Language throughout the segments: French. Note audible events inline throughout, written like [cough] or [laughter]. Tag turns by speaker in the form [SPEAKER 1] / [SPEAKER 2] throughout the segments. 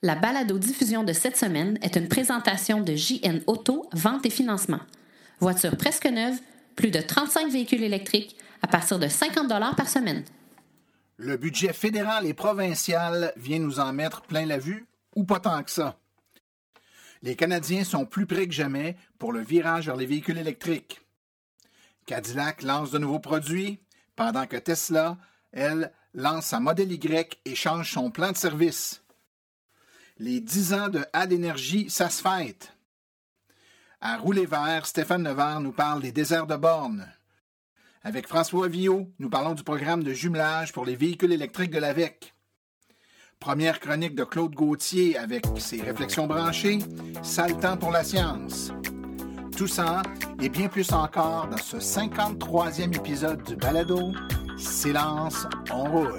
[SPEAKER 1] La balado-diffusion de cette semaine est une présentation de JN Auto, vente et financement. Voiture presque neuve, plus de 35 véhicules électriques à partir de 50 par semaine.
[SPEAKER 2] Le budget fédéral et provincial vient nous en mettre plein la vue ou pas tant que ça? Les Canadiens sont plus près que jamais pour le virage vers les véhicules électriques. Cadillac lance de nouveaux produits, pendant que Tesla, elle, lance sa Model Y et change son plan de service. Les 10 ans de Ad Énergie, ça se fête. À Rouler Vert, Stéphane Nevers nous parle des déserts de bornes. Avec François Villot, nous parlons du programme de jumelage pour les véhicules électriques de l'AVEC. Première chronique de Claude Gauthier avec ses réflexions branchées, Sale temps pour la science. Tout ça et bien plus encore dans ce 53e épisode du Balado. Silence, on roule.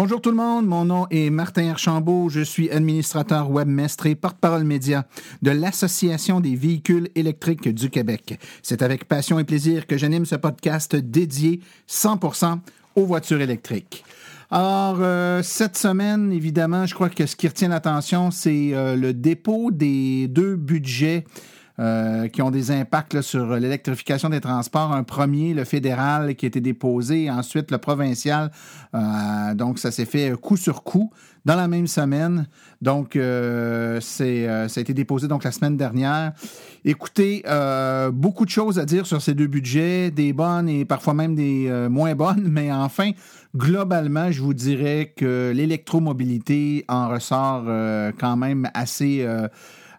[SPEAKER 2] Bonjour tout le monde, mon nom est Martin Archambault, je suis administrateur webmestre et porte-parole média de l'Association des véhicules électriques du Québec. C'est avec passion et plaisir que j'anime ce podcast dédié 100% aux voitures électriques. Alors, euh, cette semaine, évidemment, je crois que ce qui retient l'attention, c'est euh, le dépôt des deux budgets euh, qui ont des impacts sur l'électrification des transports. Un premier, le fédéral, qui a été déposé, ensuite le provincial. Euh, donc, ça s'est fait coup sur coup dans la même semaine. Donc, euh, ça a été déposé donc la semaine dernière. Écoutez, beaucoup de choses à dire sur ces deux budgets, des bonnes et parfois même des moins bonnes, [laughs] mais enfin, globalement, je vous dirais que l'électromobilité en ressort quand même assez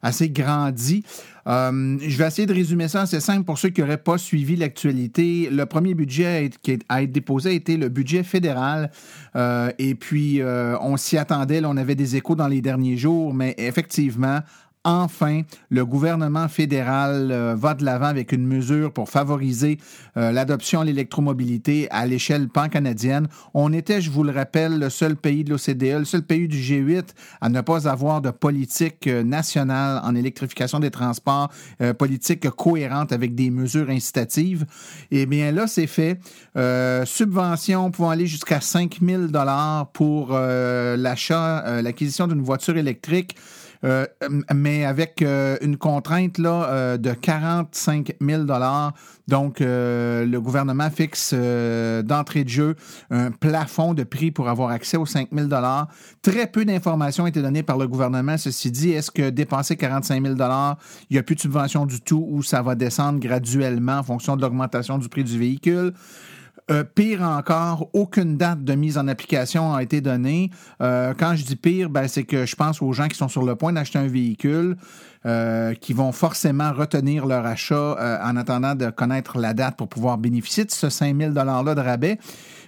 [SPEAKER 2] assez grandi. Euh, je vais essayer de résumer ça. C'est simple pour ceux qui n'auraient pas suivi l'actualité. Le premier budget qui a été déposé a été le budget fédéral. Euh, et puis, euh, on s'y attendait. on avait des échos dans les derniers jours, mais effectivement, enfin, le gouvernement fédéral euh, va de l'avant avec une mesure pour favoriser euh, l'adoption de l'électromobilité à l'échelle pan-canadienne. On était, je vous le rappelle, le seul pays de l'OCDE, le seul pays du G8 à ne pas avoir de politique euh, nationale en électrification des transports, politique cohérente avec des mesures incitatives. Eh bien, là, c'est fait. subventions pouvant aller jusqu'à 5 000 pour l'achat, l'acquisition d'une voiture électrique. Euh, mais avec euh, une contrainte là, euh, de 45 000 Donc, le gouvernement fixe d'entrée de jeu un plafond de prix pour avoir accès aux 5 000 Très peu d'informations ont été données par le gouvernement. Ceci dit, est-ce que dépenser 45 000 il n'y a plus de subvention du tout ou ça va descendre graduellement en fonction de l'augmentation du prix du véhicule? Euh, pire encore, aucune date de mise en application a été donnée. Euh, quand je dis pire, ben, c'est que je pense aux gens qui sont sur le point d'acheter un véhicule, euh, qui vont forcément retenir leur achat en attendant de connaître la date pour pouvoir bénéficier de ce 5 000 $-là de rabais.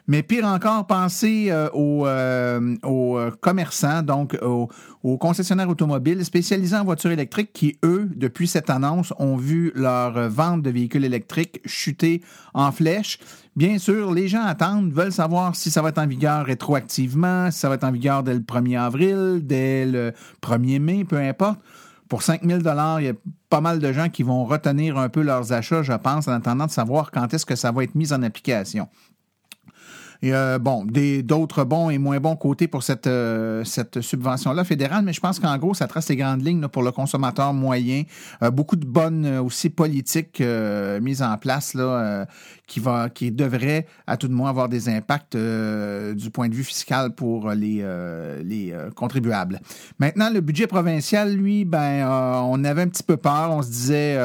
[SPEAKER 2] Mais pire encore, pensez euh, aux, euh, euh, commerçants, donc aux, concessionnaires automobiles spécialisés en voitures électriques qui, eux, depuis cette annonce, ont vu leur vente de véhicules électriques chuter en flèche. Bien sûr, les gens attendent, veulent savoir si ça va être en vigueur rétroactivement, si ça va être en vigueur dès le 1er avril, dès le 1er mai, peu importe. Pour 5 000 il y a pas mal de gens qui vont retenir un peu leurs achats, je pense, en attendant de savoir quand est-ce que ça va être mis en application. Et euh, bon, d'autres bons et moins bons côtés pour cette, euh, cette subvention-là fédérale, mais je pense qu'en gros, ça trace les grandes lignes pour le consommateur moyen. Euh, beaucoup de bonnes aussi politiques mises en place là, qui, va, qui devraient, à tout de moins, avoir des impacts du point de vue fiscal pour les, les contribuables. Maintenant, le budget provincial, lui, ben, on avait un petit peu peur. On se disait,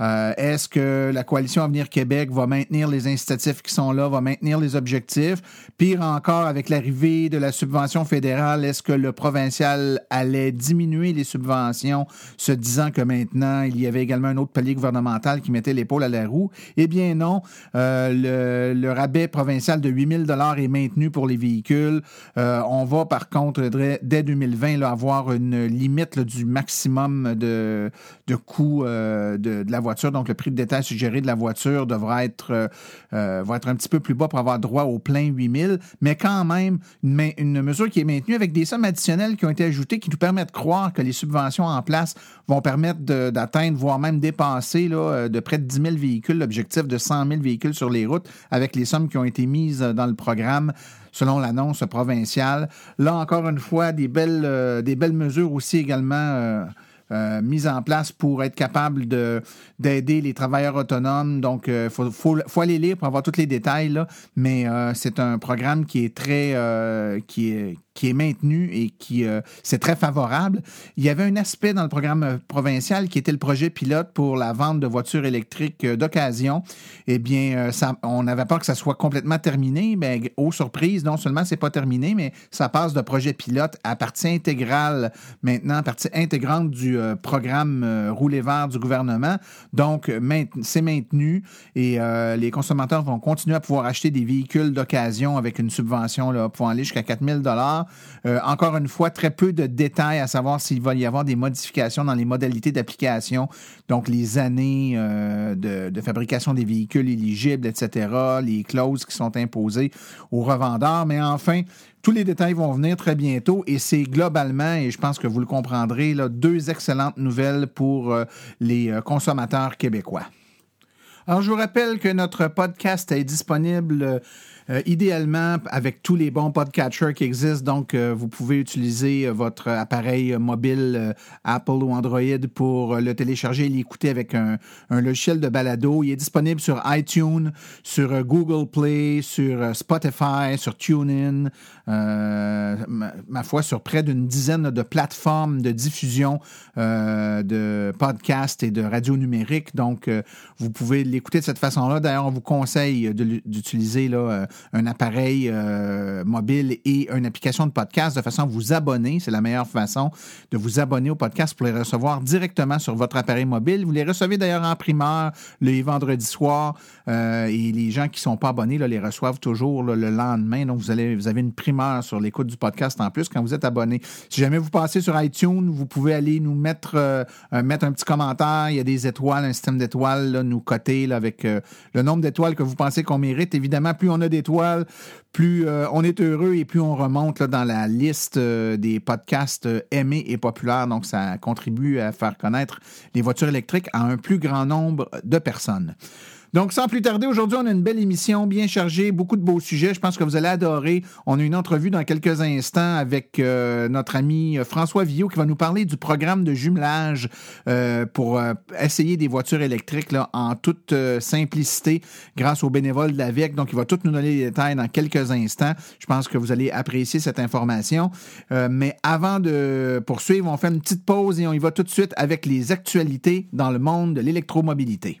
[SPEAKER 2] est-ce que la coalition Avenir Québec va maintenir les incitatifs qui sont là, va maintenir les objectifs? Pire encore, avec l'arrivée de la subvention fédérale, est-ce que le provincial allait diminuer les subventions, se disant que maintenant, il y avait également un autre palier gouvernemental qui mettait l'épaule à la roue? Eh bien non. Euh, le, rabais provincial de 8 000 est maintenu pour les véhicules. Euh, on va, par contre, dès 2020, avoir une limite du maximum de, de coût euh, de, la voiture. Donc, le prix de détail suggéré de la voiture devra être, va être un petit peu plus bas pour avoir droit au plein plein 8000, mais quand même une, une, mesure qui est maintenue avec des sommes additionnelles qui ont été ajoutées qui nous permettent de croire que les subventions en place vont permettre d'atteindre, voire même dépasser là, de près de 10 000 véhicules, l'objectif de 100 000 véhicules sur les routes avec les sommes qui ont été mises dans le programme selon l'annonce provinciale. Là, encore une fois, des belles, euh, des belles mesures aussi également. Euh, euh, mises en place pour être capable d'aider les travailleurs autonomes. Donc, il faut, faut, faut, aller lire pour avoir tous les détails, là, mais c'est un programme qui est très, qui, est, qui est maintenu et qui euh, c'est très favorable. Il y avait un aspect dans le programme euh, provincial qui était le projet pilote pour la vente de voitures électriques euh, d'occasion. Eh bien, on n'avait pas que ça soit complètement terminé, mais aux surprises, non seulement c'est pas terminé, mais ça passe de projet pilote à partie intégrale maintenant, partie intégrante du programme Rouler vert du gouvernement. Donc, c'est maintenu et les consommateurs vont continuer à pouvoir acheter des véhicules d'occasion avec une subvention là, pour aller jusqu'à 4000 dollars euh, encore une fois, très peu de détails à savoir s'il va y avoir des modifications dans les modalités d'application, donc les années euh, de, fabrication des véhicules éligibles, etc., les clauses qui sont imposées aux revendeurs. Mais enfin, tous les détails vont venir très bientôt et c'est globalement, et je pense que vous le comprendrez, deux excellentes nouvelles pour euh, les consommateurs québécois. Alors, je vous rappelle que notre podcast est disponible euh, idéalement, avec tous les bons podcatchers qui existent, donc euh, vous pouvez utiliser euh, votre appareil mobile Apple ou Android pour le télécharger et l'écouter avec un, logiciel de balado. Il est disponible sur iTunes, sur Google Play, sur Spotify, sur TuneIn, ma, foi, sur près d'une dizaine de plateformes de diffusion de podcasts et de radio numérique. Donc, vous pouvez l'écouter de cette façon-là. D'ailleurs, on vous conseille d'utiliser là, un appareil euh, mobile et une application de podcast de façon à vous abonner. C'est la meilleure façon de vous abonner au podcast pour les recevoir directement sur votre appareil mobile. Vous les recevez d'ailleurs en primeur le vendredi soir euh, et les gens qui ne sont pas abonnés là, les reçoivent toujours le lendemain. Donc, vous, allez, vous avez une primeur sur l'écoute du podcast en plus quand vous êtes abonné. Si jamais vous passez sur iTunes, vous pouvez aller nous mettre, euh, mettre un petit commentaire. Il y a des étoiles, un système d'étoiles, nous coter avec le nombre d'étoiles que vous pensez qu'on mérite. Évidemment, plus on a d'étoiles, plus euh, on est heureux et plus on remonte dans la liste euh, des podcasts euh, aimés et populaires. Donc, ça contribue à faire connaître les voitures électriques à un plus grand nombre de personnes. Donc, sans plus tarder, aujourd'hui, on a une belle émission bien chargée, beaucoup de beaux sujets. Je pense que vous allez adorer. On a une entrevue dans quelques instants avec euh, notre ami euh, François Villot qui va nous parler du programme de jumelage euh, pour essayer des voitures électriques en toute simplicité grâce aux bénévoles de la VEC. Donc, il va tout nous donner les détails dans quelques instants. Je pense que vous allez apprécier cette information. mais avant de poursuivre, on fait une petite pause et on y va tout de suite avec les actualités dans le monde de l'électromobilité.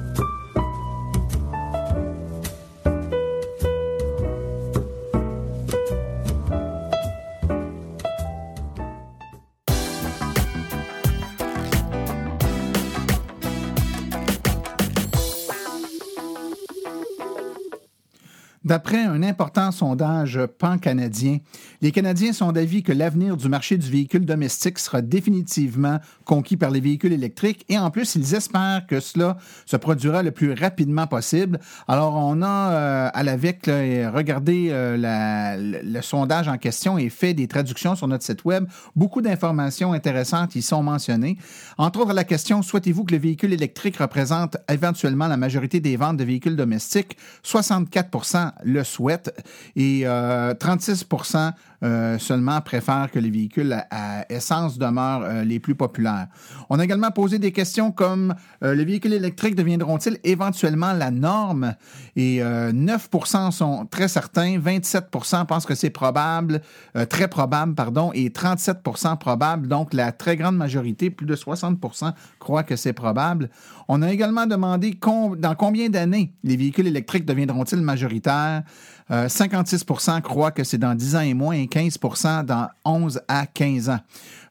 [SPEAKER 2] D'après un important sondage pan-canadien, les Canadiens sont d'avis que l'avenir du marché du véhicule domestique sera définitivement conquis par les véhicules électriques et en plus, ils espèrent que cela se produira le plus rapidement possible. Alors, on a euh, à la VEC regardé euh, le, sondage en question et fait des traductions sur notre site Web. Beaucoup d'informations intéressantes y sont mentionnées. Entre autres, la question souhaitez-vous que le véhicule électrique représente éventuellement la majorité des ventes de véhicules domestiques? 64% le souhaitent et 36 euh, seulement préfèrent que les véhicules à, essence demeurent euh, les plus populaires. On a également posé des questions comme les véhicules électriques deviendront-ils éventuellement la norme? Et 9% sont très certains, 27% pensent que c'est probable, très probable, pardon, et 37% probable. Donc, la très grande majorité, plus de 60% croient que c'est probable. On a également demandé dans combien d'années les véhicules électriques deviendront-ils majoritaires? 56% euh, croient que c'est dans 10 ans et moins et 15% dans 11 à 15 ans.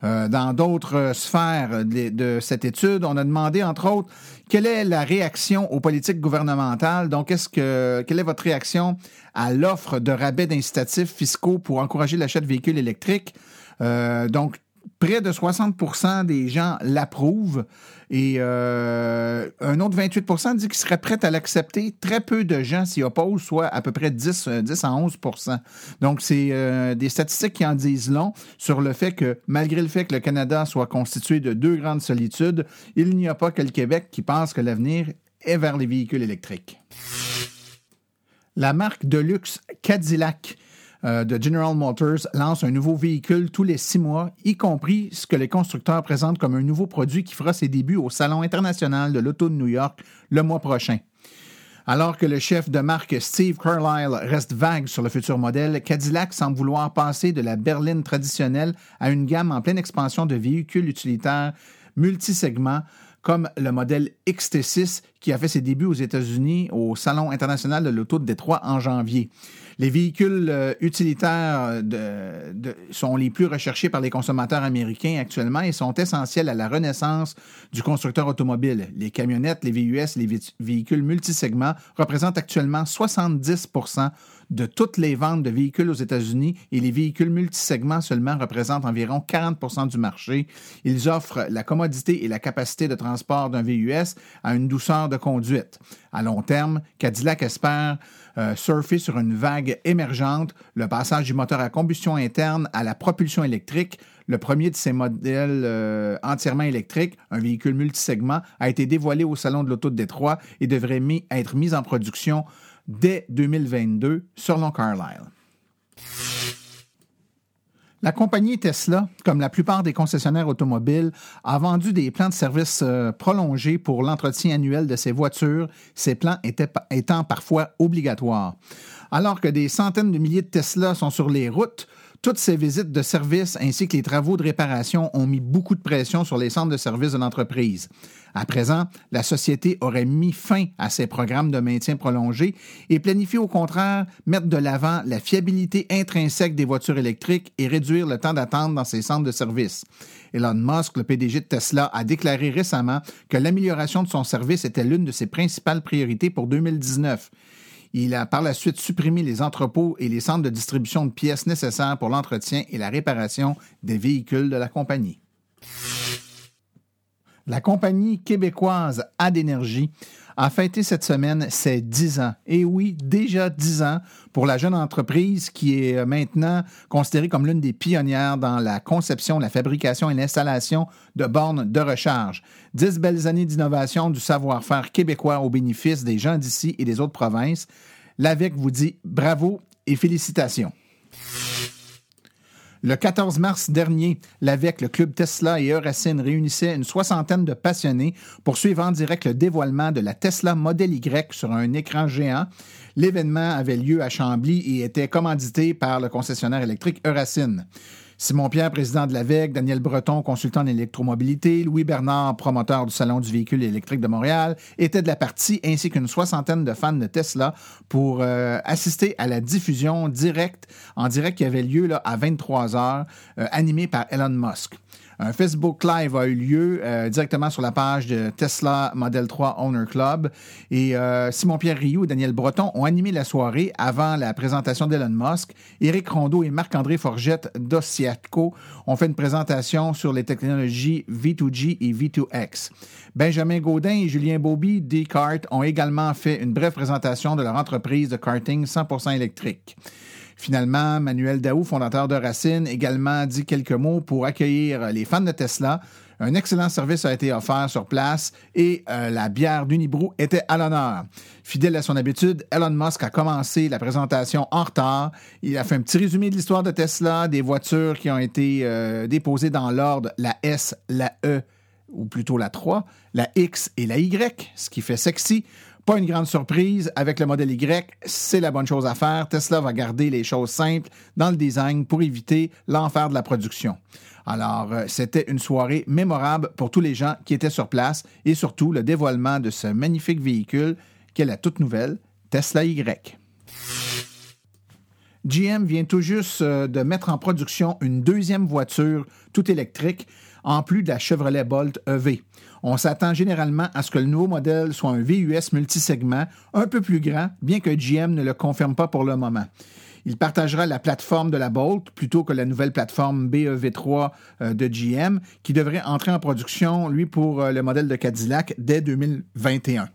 [SPEAKER 2] Euh, dans d'autres sphères de, cette étude, on a demandé, entre autres, quelle est la réaction aux politiques gouvernementales? Donc, est-ce que quelle est votre réaction à l'offre de rabais d'incitatifs fiscaux pour encourager l'achat de véhicules électriques? Euh, donc, près de 60% des gens l'approuvent et euh, un autre 28% dit qu'ils seraient prêts à l'accepter. Très peu de gens s'y opposent, soit à peu près 10, 10 à 11% Donc, c'est euh, des statistiques qui en disent long sur le fait que, malgré le fait que le Canada soit constitué de deux grandes solitudes, il n'y a pas que le Québec qui pense que l'avenir est vers les véhicules électriques. La marque de luxe Cadillac euh, de General Motors lance un nouveau véhicule tous les six mois, y compris ce que les constructeurs présentent comme un nouveau produit qui fera ses débuts au Salon international de l'auto de New York le mois prochain. Alors que le chef de marque Steve Carlisle reste vague sur le futur modèle, Cadillac semble vouloir passer de la berline traditionnelle à une gamme en pleine expansion de véhicules utilitaires multisegments comme le modèle XT6 qui a fait ses débuts aux États-Unis au Salon international de l'auto de Détroit en janvier. Les véhicules euh, utilitaires sont les plus recherchés par les consommateurs américains actuellement et sont essentiels à la renaissance du constructeur automobile. Les camionnettes, les VUS, les véhicules multisegments représentent actuellement 70 de toutes les ventes de véhicules aux États-Unis et les véhicules multisegments seulement représentent environ 40% du marché. Ils offrent la commodité et la capacité de transport d'un VUS à une douceur de conduite. À long terme, Cadillac espère euh, surfer sur une vague émergente, le passage du moteur à combustion interne à la propulsion électrique. Le premier de ces modèles euh, entièrement électriques, un véhicule multisegment, a été dévoilé au Salon de l'Auto de Détroit et devrait être mis en production dès 2022, selon Carlyle. La compagnie Tesla, comme la plupart des concessionnaires automobiles, a vendu des plans de service euh, prolongés pour l'entretien annuel de ses voitures, ces plans étant parfois obligatoires. Alors que des centaines de milliers de Tesla sont sur les routes, toutes ces visites de service ainsi que les travaux de réparation ont mis beaucoup de pression sur les centres de service de l'entreprise. À présent, la société aurait mis fin à ces programmes de maintien prolongé et planifie au contraire mettre de l'avant la fiabilité intrinsèque des voitures électriques et réduire le temps d'attente dans ces centres de service. Elon Musk, le PDG de Tesla, a déclaré récemment que l'amélioration de son service était l'une de ses principales priorités pour 2019. Il a par la suite supprimé les entrepôts et les centres de distribution de pièces nécessaires pour l'entretien et la réparation des véhicules de la compagnie. La compagnie québécoise Adénergie a fêté cette semaine ses 10 ans. Et oui, déjà 10 ans pour la jeune entreprise qui est maintenant considérée comme l'une des pionnières dans la conception, la fabrication et l'installation de bornes de recharge. 10 belles années d'innovation du savoir-faire québécois au bénéfice des gens d'ici et des autres provinces. L'AVEC vous dit bravo et félicitations. Le 14 mars dernier, l'AVEC, le club Tesla et Euracine réunissaient une soixantaine de passionnés pour suivre en direct le dévoilement de la Tesla Model Y sur un écran géant. L'événement avait lieu à Chambly et était commandité par le concessionnaire électrique Euracine. Simon Pierre, président de l'AVEC, Daniel Breton, consultant en électromobilité, Louis Bernard, promoteur du Salon du véhicule électrique de Montréal, étaient de la partie, ainsi qu'une soixantaine de fans de Tesla pour euh, assister à la diffusion directe, en direct qui avait lieu là, à 23 heures, euh, animée par Elon Musk. Un Facebook Live a eu lieu euh, directement sur la page de Tesla Model 3 Owner Club. Et euh, Simon-Pierre Rioux et Daniel Breton ont animé la soirée avant la présentation d'Elon Musk. Éric Rondeau et Marc-André Forgette d'Ossiatco ont fait une présentation sur les technologies V2G et V2X. Benjamin Gaudin et Julien Bobby d'Ecart ont également fait une brève présentation de leur entreprise de karting 100% électrique. Finalement, Manuel Daou, fondateur de Racine, également dit quelques mots pour accueillir les fans de Tesla. Un excellent service a été offert sur place et euh, la bière d'Unibrou était à l'honneur. Fidèle à son habitude, Elon Musk a commencé la présentation en retard. Il a fait un petit résumé de l'histoire de Tesla, des voitures qui ont été euh, déposées dans l'ordre, la S, la E, ou plutôt la 3, la X et la Y, ce qui fait sexy. Pas une grande surprise, avec le modèle Y, c'est la bonne chose à faire. Tesla va garder les choses simples dans le design pour éviter l'enfer de la production. Alors, euh, c'était une soirée mémorable pour tous les gens qui étaient sur place et surtout le dévoilement de ce magnifique véhicule qui est la toute nouvelle Tesla Y. GM vient tout juste euh, de mettre en production une deuxième voiture tout électrique en plus de la Chevrolet Bolt EV. On s'attend généralement à ce que le nouveau modèle soit un VUS multisegment un peu plus grand, bien que GM ne le confirme pas pour le moment. Il partagera la plateforme de la Bolt plutôt que la nouvelle plateforme BEV3 euh, de GM qui devrait entrer en production, lui, pour euh, le modèle de Cadillac dès 2021.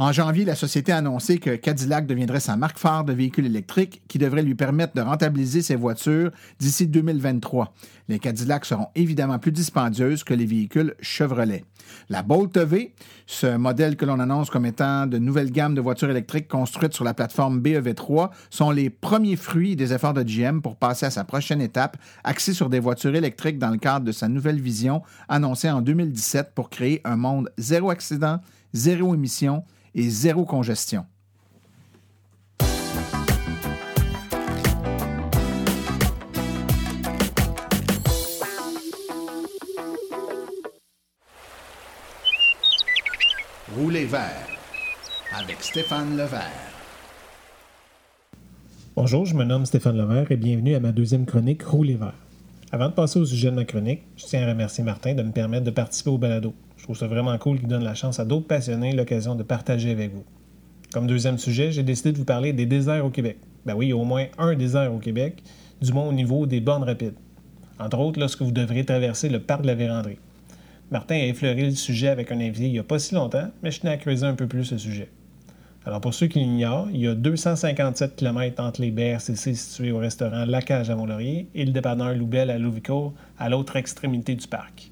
[SPEAKER 2] En janvier, la société a annoncé que Cadillac deviendrait sa marque phare de véhicules électriques qui devrait lui permettre de rentabiliser ses voitures d'ici 2023. Les Cadillacs seront évidemment plus dispendieuses que les véhicules Chevrolet. La Bolt EV, ce modèle que l'on annonce comme étant de nouvelles gammes de voitures électriques construites sur la plateforme BEV3, sont les premiers fruits des efforts de GM pour passer à sa prochaine étape, axée sur des voitures électriques dans le cadre de sa nouvelle vision annoncée en 2017 pour créer un monde zéro accident, zéro émission, et zéro congestion. Roulez vert avec Stéphane Levert.
[SPEAKER 3] Bonjour, je me nomme Stéphane Levert et bienvenue à ma deuxième chronique Roulez vert. Avant de passer au sujet de ma chronique, je tiens à remercier Martin de me permettre de participer au balado. Je trouve ça vraiment cool qu'il donne la chance à d'autres passionnés l'occasion de partager avec vous. Comme deuxième sujet, j'ai décidé de vous parler des déserts au Québec. Ben oui, au moins un désert au Québec, du moins au niveau des bornes rapides. Entre autres, lorsque vous devrez traverser le parc de la Vérandrie. Martin a effleuré le sujet avec un invité il n'y a pas si longtemps, mais je tenais à creuser un peu plus ce sujet. Alors pour ceux qui l'ignorent, il y a 257 km entre les BRCC situés au restaurant La Cage à Mont-Laurier et le dépanneur Loubel à Louvicourt à l'autre extrémité du parc.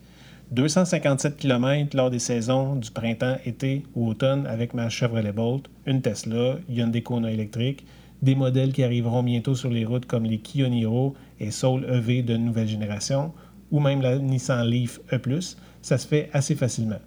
[SPEAKER 3] 257 km lors des saisons du printemps, été ou automne avec ma Chevrolet Bolt, une Tesla, Hyundai Kona électrique, des modèles qui arriveront bientôt sur les routes comme les Kia Niro et Soul EV de nouvelle génération, ou même la Nissan Leaf E+, ça se fait assez facilement.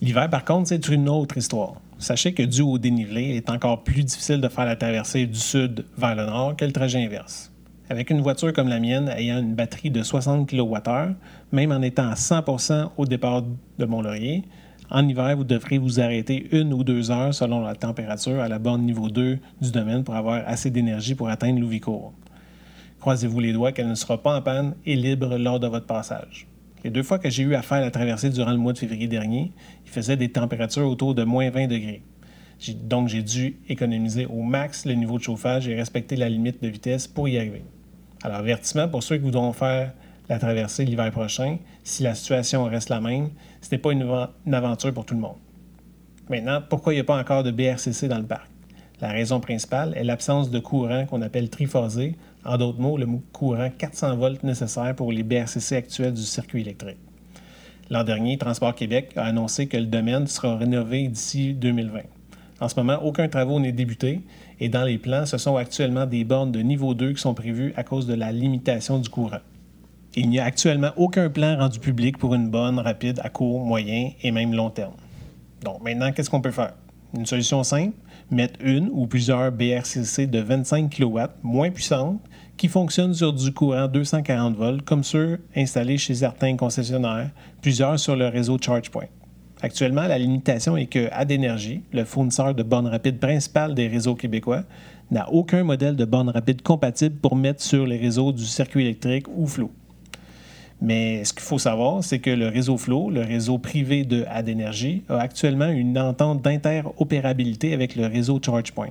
[SPEAKER 3] L'hiver, par contre, c'est une autre histoire. Sachez que dû au dénivelé, il est encore plus difficile de faire la traversée du sud vers le nord que le trajet inverse. Avec une voiture comme la mienne ayant une batterie de 60 kWh, même en étant à 100% au départ de Mont-Laurier, en hiver, vous devrez vous arrêter une ou deux heures selon la température à la borne niveau 2 du domaine pour avoir assez d'énergie pour atteindre Louvicourt. Croisez-vous les doigts qu'elle ne sera pas en panne et libre lors de votre passage. Les deux fois que j'ai eu à faire la traversée durant le mois de février dernier, il faisait des températures autour de moins 20 degrés. Donc j'ai dû économiser au max le niveau de chauffage et respecter la limite de vitesse pour y arriver. Alors, avertissement pour ceux qui voudront faire la traversée l'hiver prochain, si la situation reste la même, ce n'est pas une, aventure pour tout le monde. Maintenant, pourquoi il n'y a pas encore de BRCC dans le parc? La raison principale est l'absence de courant qu'on appelle triphasé, en d'autres mots, le courant 400 volts nécessaire pour les BRCC actuels du circuit électrique. L'an dernier, Transport Québec a annoncé que le domaine sera rénové d'ici 2020. En ce moment, aucun travaux n'est débuté et dans les plans, ce sont actuellement des bornes de niveau 2 qui sont prévues à cause de la limitation du courant. Il n'y a actuellement aucun plan rendu public pour une borne rapide à court, moyen et même long terme. Donc maintenant, qu'est-ce qu'on peut faire? Une solution simple, mettre une ou plusieurs BRCC de 25 kW moins puissantes qui fonctionnent sur du courant 240 volts comme ceux installés chez certains concessionnaires, plusieurs sur le réseau ChargePoint. Actuellement, la limitation est que AdEnergy, le fournisseur de bornes rapides principal des réseaux québécois, n'a aucun modèle de borne rapide compatible pour mettre sur les réseaux du circuit électrique ou Flow. Mais ce qu'il faut savoir, c'est que le réseau Flow, le réseau privé de AdEnergy, a actuellement une entente d'interopérabilité avec le réseau ChargePoint.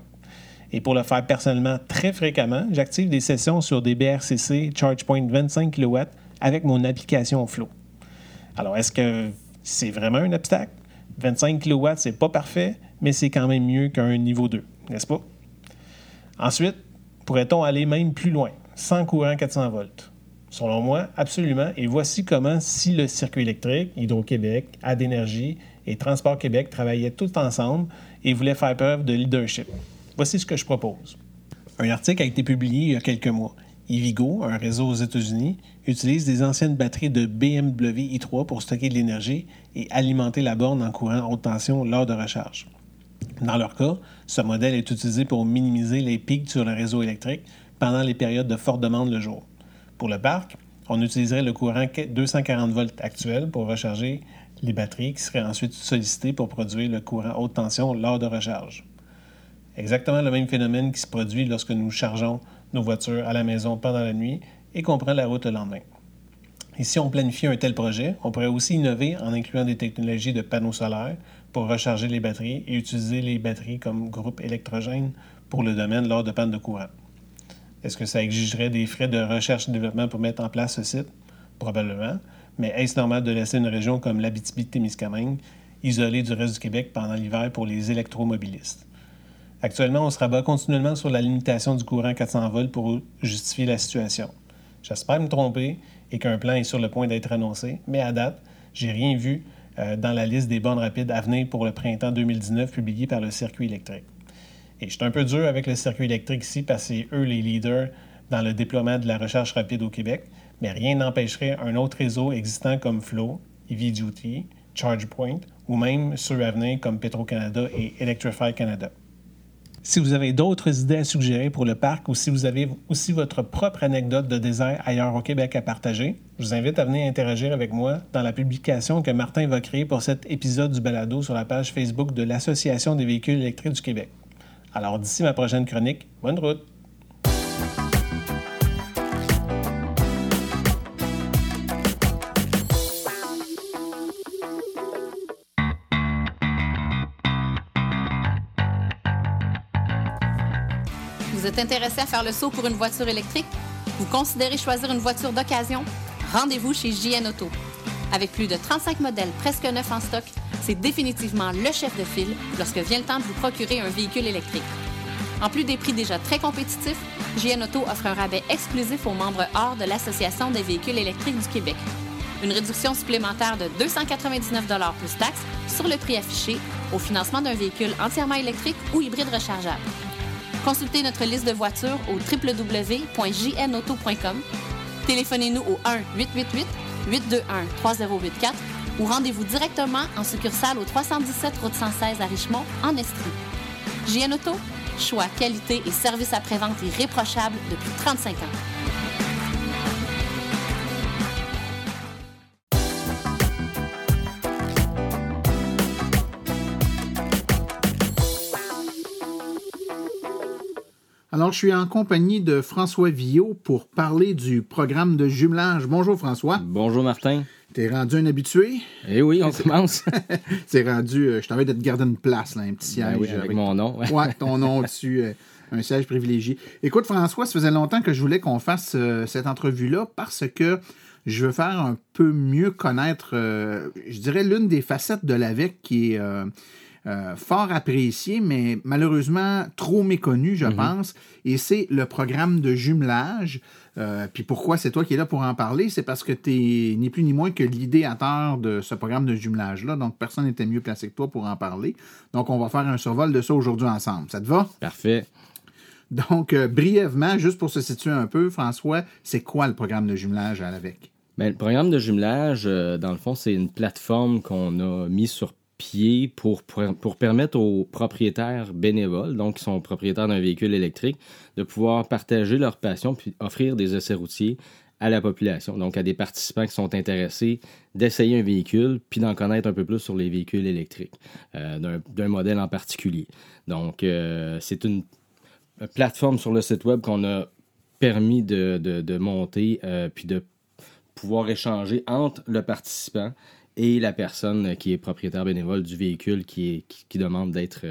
[SPEAKER 3] Et pour le faire personnellement très fréquemment, j'active des sessions sur des BRCC ChargePoint 25 kW avec mon application Flow. Alors, est-ce que c'est vraiment un obstacle? 25 kW, c'est pas parfait, mais c'est quand même mieux qu'un niveau 2, n'est-ce pas? Ensuite, pourrait-on aller même plus loin, sans courant 400 volts? Selon moi, absolument. Et voici comment, si le circuit électrique, Hydro-Québec, AdÉnergie et Transport Québec travaillaient tous ensemble et voulaient faire preuve de leadership. Voici ce que je propose. Un article a été publié il y a quelques mois. Ivigo, un réseau aux États-Unis, utilise des anciennes batteries de BMW i3 pour stocker de l'énergie et alimenter la borne en courant haute tension lors de recharge. Dans leur cas, ce modèle est utilisé pour minimiser les pics sur le réseau électrique pendant les périodes de forte demande le jour. Pour le parc, on utiliserait le courant 240 volts actuel pour recharger les batteries qui seraient ensuite sollicitées pour produire le courant haute tension lors de recharge. Exactement le même phénomène qui se produit lorsque nous chargeons nos voitures à la maison pendant la nuit et qu'on prend la route le lendemain. Et si on planifie un tel projet, on pourrait aussi innover en incluant des technologies de panneaux solaires pour recharger les batteries et utiliser les batteries comme groupe électrogène pour le domaine lors de panne de courant. Est-ce que ça exigerait des frais de recherche et développement pour mettre en place ce site? Probablement. Mais est-ce normal de laisser une région comme l'Abitibi-Témiscamingue isolée du reste du Québec pendant l'hiver pour les électromobilistes? Actuellement, on se rabat continuellement sur la limitation du courant 400 volts pour justifier la situation. J'espère me tromper et qu'un plan est sur le point d'être annoncé, mais à date, j'ai rien vu euh, dans la liste des bornes rapides à venir pour le printemps 2019 publiée par le circuit électrique. Et je suis un peu dur avec le circuit électrique ici parce que c'est eux les leaders dans le déploiement de la recherche rapide au Québec, mais rien n'empêcherait un autre réseau existant comme Flow, EV Duty, ChargePoint ou même ceux à comme Petro-Canada et Electrify Canada. Si vous avez d'autres idées à suggérer pour le parc ou si vous avez aussi votre propre anecdote de désert ailleurs au Québec à partager, je vous invite à venir interagir avec moi dans la publication que Martin va créer pour cet épisode du balado sur la page Facebook de l'Association des véhicules électriques du Québec. Alors d'ici ma prochaine chronique, bonne route!
[SPEAKER 1] Vous êtes intéressé à faire le saut pour une voiture électrique? Vous considérez choisir une voiture d'occasion? Rendez-vous chez JN Auto. Avec plus de 35 modèles presque neufs en stock, c'est définitivement le chef de file lorsque vient le temps de vous procurer un véhicule électrique. En plus des prix déjà très compétitifs, JN Auto offre un rabais exclusif aux membres hors de l'Association des véhicules électriques du Québec. Une réduction supplémentaire de 299 plus taxes sur le prix affiché au financement d'un véhicule entièrement électrique ou hybride rechargeable. Consultez notre liste de voitures au www.jnauto.com. Téléphonez-nous au 1-888-821-3084 ou rendez-vous directement en succursale au 317 Route 116 à Richemont, en Estrie. JN Auto, choix, qualité et service après-vente irréprochable depuis 35 ans.
[SPEAKER 2] Alors, je suis en compagnie de François Villot pour parler du programme de jumelage. Bonjour François.
[SPEAKER 4] Bonjour Martin.
[SPEAKER 2] T'es rendu un habitué?
[SPEAKER 4] Eh oui, on commence. [laughs]
[SPEAKER 2] T'es rendu, euh, je t'avais de te garder une place, là, un petit siège.
[SPEAKER 4] Ben oui, avec, mon nom.
[SPEAKER 2] ouais, ton nom dessus, euh, un siège privilégié. Écoute François, ça faisait longtemps que je voulais qu'on fasse euh, cette entrevue-là parce que je veux faire un peu mieux connaître, euh, je dirais, l'une des facettes de l'AVEC qui est euh, euh, fort appréciée, mais malheureusement trop méconnue, je pense. Et c'est le programme de jumelage. Euh, puis pourquoi c'est toi qui es là pour en parler? C'est parce que tu es ni plus ni moins que l'idéateur de ce programme de jumelage-là. Donc, personne n'était mieux placé que toi pour en parler. Donc, on va faire un survol de ça aujourd'hui ensemble. Ça te va?
[SPEAKER 4] Parfait.
[SPEAKER 2] Donc, euh, brièvement, juste pour se situer un peu, François, c'est quoi le programme de jumelage à l'AVEC?
[SPEAKER 4] Ben, le programme de jumelage, euh, dans le fond, c'est une plateforme qu'on a mis sur pour, permettre aux propriétaires bénévoles, donc qui sont propriétaires d'un véhicule électrique, de pouvoir partager leur passion puis offrir des essais routiers à la population, donc à des participants qui sont intéressés d'essayer un véhicule puis d'en connaître un peu plus sur les véhicules électriques, euh, d'un modèle en particulier. Donc, euh, c'est une plateforme sur le site web qu'on a permis de monter euh, puis de pouvoir échanger entre le participant et la personne qui est propriétaire bénévole du véhicule qui, demande d'être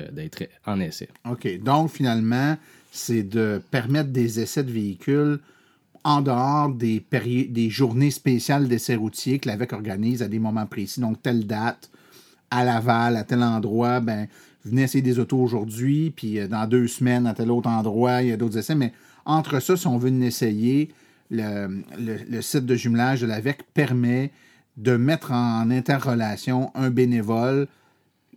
[SPEAKER 4] en essai.
[SPEAKER 2] OK. Donc, finalement, c'est de permettre des essais de véhicules en dehors des, des journées spéciales d'essais routiers que l'AVEC organise à des moments précis. Donc, telle date, à Laval, à tel endroit, ben, venez essayer des autos aujourd'hui, puis dans deux semaines, à tel autre endroit, il y a d'autres essais. Mais entre ça, si on veut en essayer, le, site de jumelage de l'AVEC permet de mettre en interrelation un bénévole,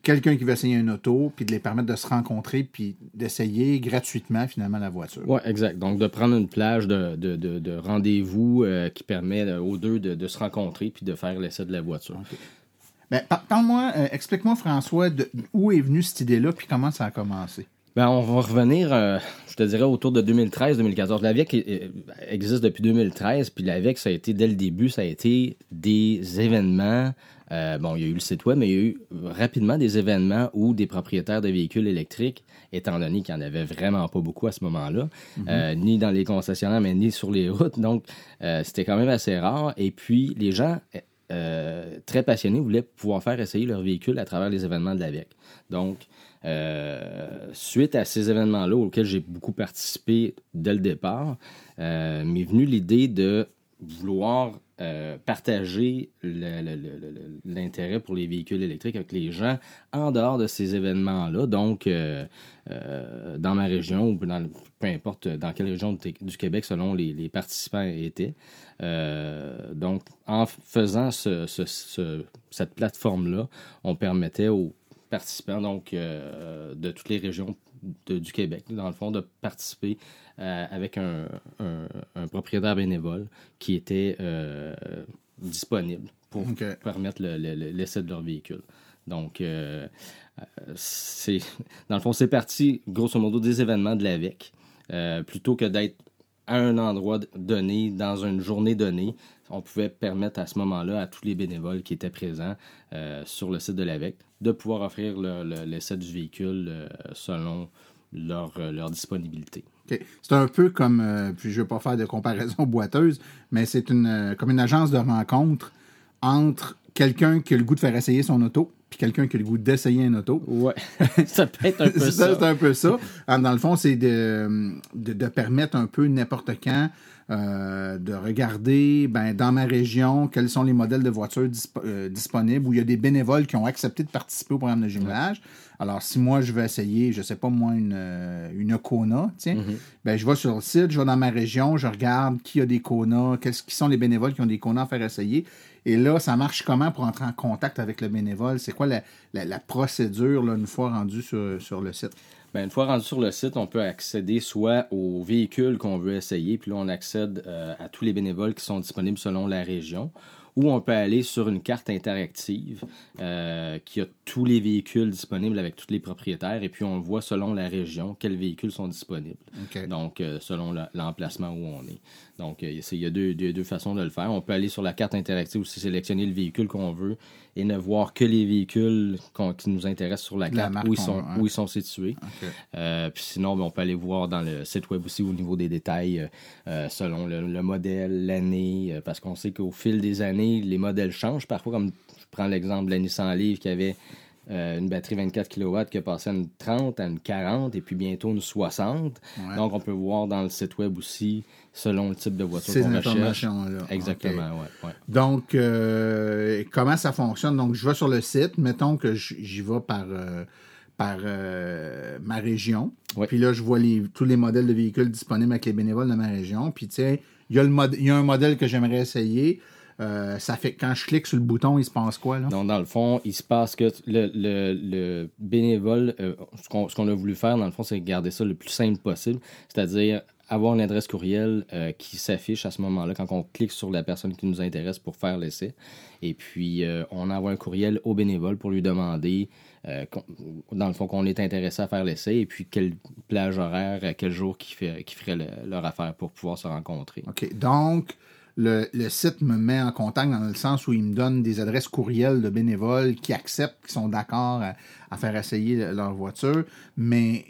[SPEAKER 2] quelqu'un qui veut essayer une auto, puis de les permettre de se rencontrer, puis d'essayer gratuitement finalement la voiture.
[SPEAKER 4] Oui, exact. Donc de prendre une plage de, de, de, rendez-vous euh, qui permet euh, aux deux de, se rencontrer, puis de faire l'essai de la voiture.
[SPEAKER 2] Ben, parle-moi, euh, explique-moi François, où est venue cette idée-là, puis comment ça a commencé?
[SPEAKER 4] Ben, on va revenir, euh, je te dirais, autour de 2013-2014. L'AVEC euh, existe depuis 2013, puis l'AVEC, ça a été, dès le début, ça a été des événements. Euh, bon, il y a eu le site web, mais il y a eu rapidement des événements où des propriétaires de véhicules électriques, étant donné qu'il n'y en avait vraiment pas beaucoup à ce moment-là, mhm. ni dans les concessionnaires, mais ni sur les routes. Donc, c'était quand même assez rare. Et puis, les gens très passionnés voulaient pouvoir faire essayer leur véhicule à travers les événements de l'AVEC. Donc, euh, suite à ces événements-là auxquels j'ai beaucoup participé dès le départ, euh, m'est venue l'idée de vouloir euh, partager l'intérêt pour les véhicules électriques avec les gens en dehors de ces événements-là. Donc, dans ma région ou peu importe dans quelle région du Québec selon les, participants étaient. donc, en faisant cette plateforme-là, on permettait aux participants donc, euh, de toutes les régions du Québec, dans le fond, de participer euh, avec un, propriétaire bénévole qui était euh, disponible pour permettre l'essai de leur véhicule. Donc, c'est [laughs] dans le fond, c'est parti, grosso modo, des événements de l'AVEC. plutôt que d'être à un endroit donné, dans une journée donnée, on pouvait permettre à ce moment-là à tous les bénévoles qui étaient présents sur le site de l'AVEC de pouvoir offrir l'essai du véhicule euh, selon leur, euh, leur disponibilité.
[SPEAKER 2] C'est un peu comme, euh, puis je ne veux pas faire de comparaison [laughs] boiteuse, mais c'est une, comme une agence de rencontre entre quelqu'un qui a le goût de faire essayer son auto puis quelqu'un qui a le goût d'essayer une auto.
[SPEAKER 4] Ouais, [laughs] ça peut être un peu [laughs] ça.
[SPEAKER 2] C'est un peu ça. Dans le fond, c'est de, de, permettre un peu n'importe quand euh, de regarder ben, dans ma région quels sont les modèles de voitures euh, disponibles où il y a des bénévoles qui ont accepté de participer au programme de jumelage. Alors, si moi, je veux essayer, je ne sais pas moi, une, euh, une Kona, tiens, mm-hmm. ben, je vais sur le site, je vais dans ma région, je regarde qui a des Kona, quels qui sont les bénévoles qui ont des Kona à faire essayer. Et là, ça marche comment pour entrer en contact avec le bénévole? C'est quoi la, procédure là, une fois rendu sur, sur le site?
[SPEAKER 4] Bien, une fois rendu sur le site, on peut accéder soit aux véhicules qu'on veut essayer, puis là, on accède euh, à tous les bénévoles qui sont disponibles selon la région, ou on peut aller sur une carte interactive euh, qui a tous les véhicules disponibles avec tous les propriétaires, et puis on voit selon la région quels véhicules sont disponibles. Donc, euh, selon l'emplacement où on est. Donc, il y a deux, deux, façons de le faire. On peut aller sur la carte interactive aussi sélectionner le véhicule qu'on veut et ne voir que les véhicules qui nous intéressent sur la carte, où, ils sont, où ils sont situés. Euh, puis sinon, ben, on peut aller voir dans le site web aussi au niveau des détails euh, euh, selon le, modèle, l'année, parce qu'on sait qu'au fil des années, les modèles changent. Parfois, comme je prends l'exemple de la Nissan Leaf qui avait une batterie 24 kW qui a passé à une 30, à une 40 et puis bientôt une 60. Donc, on peut voir dans le site web aussi selon le type de voiture qu'on recherche. Exactement, ouais,
[SPEAKER 2] Donc, euh, comment ça fonctionne? Donc, je vais sur le site, mettons que j'y vais par, euh, par euh, ma région. Puis là, je vois les, tous les modèles de véhicules disponibles avec les bénévoles de ma région. Puis, sais, il y, a y a un modèle que j'aimerais essayer. Ça fait quand je clique sur le bouton, il se passe quoi là?
[SPEAKER 4] Donc, dans le fond, il se passe que le, le, bénévole, ce qu'on a voulu faire, dans le fond, c'est garder ça le plus simple possible. C'est-à-dire avoir une adresse courriel euh, qui s'affiche à ce moment-là quand on clique sur la personne qui nous intéresse pour faire l'essai. Et puis, euh, on envoie un courriel au bénévole pour lui demander, euh, dans le fond, qu'on est intéressé à faire l'essai et puis quelle plage horaire, quel jour qui, fait, qui ferait leur affaire pour pouvoir se rencontrer.
[SPEAKER 2] OK. Donc, le, site me met en contact dans le sens où il me donne des adresses courriels de bénévoles qui acceptent, qui sont d'accord à faire essayer leur voiture, mais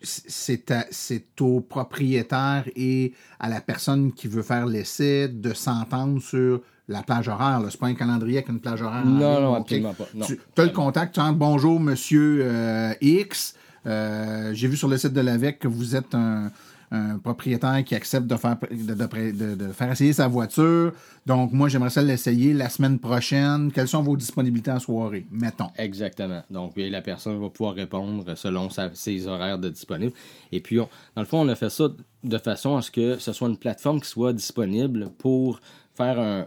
[SPEAKER 2] c'est au propriétaire et à la personne qui veut faire l'essai de s'entendre sur la plage horaire. Ce n'est pas un calendrier avec une plage horaire.
[SPEAKER 4] Non, non, absolument pas.
[SPEAKER 2] Tu as le contact, tu bonjour, monsieur euh, X. Euh, j'ai vu sur le site de l'AVEC que vous êtes un, un propriétaire qui accepte de faire, de, faire essayer sa voiture. Donc, moi, j'aimerais ça l'essayer la semaine prochaine. Quelles sont vos disponibilités en soirée, mettons?
[SPEAKER 4] Exactement. Donc, la personne va pouvoir répondre selon ses horaires de disponible. Et puis, dans le fond, on a fait ça de façon à ce que ce soit une plateforme qui soit disponible pour faire un,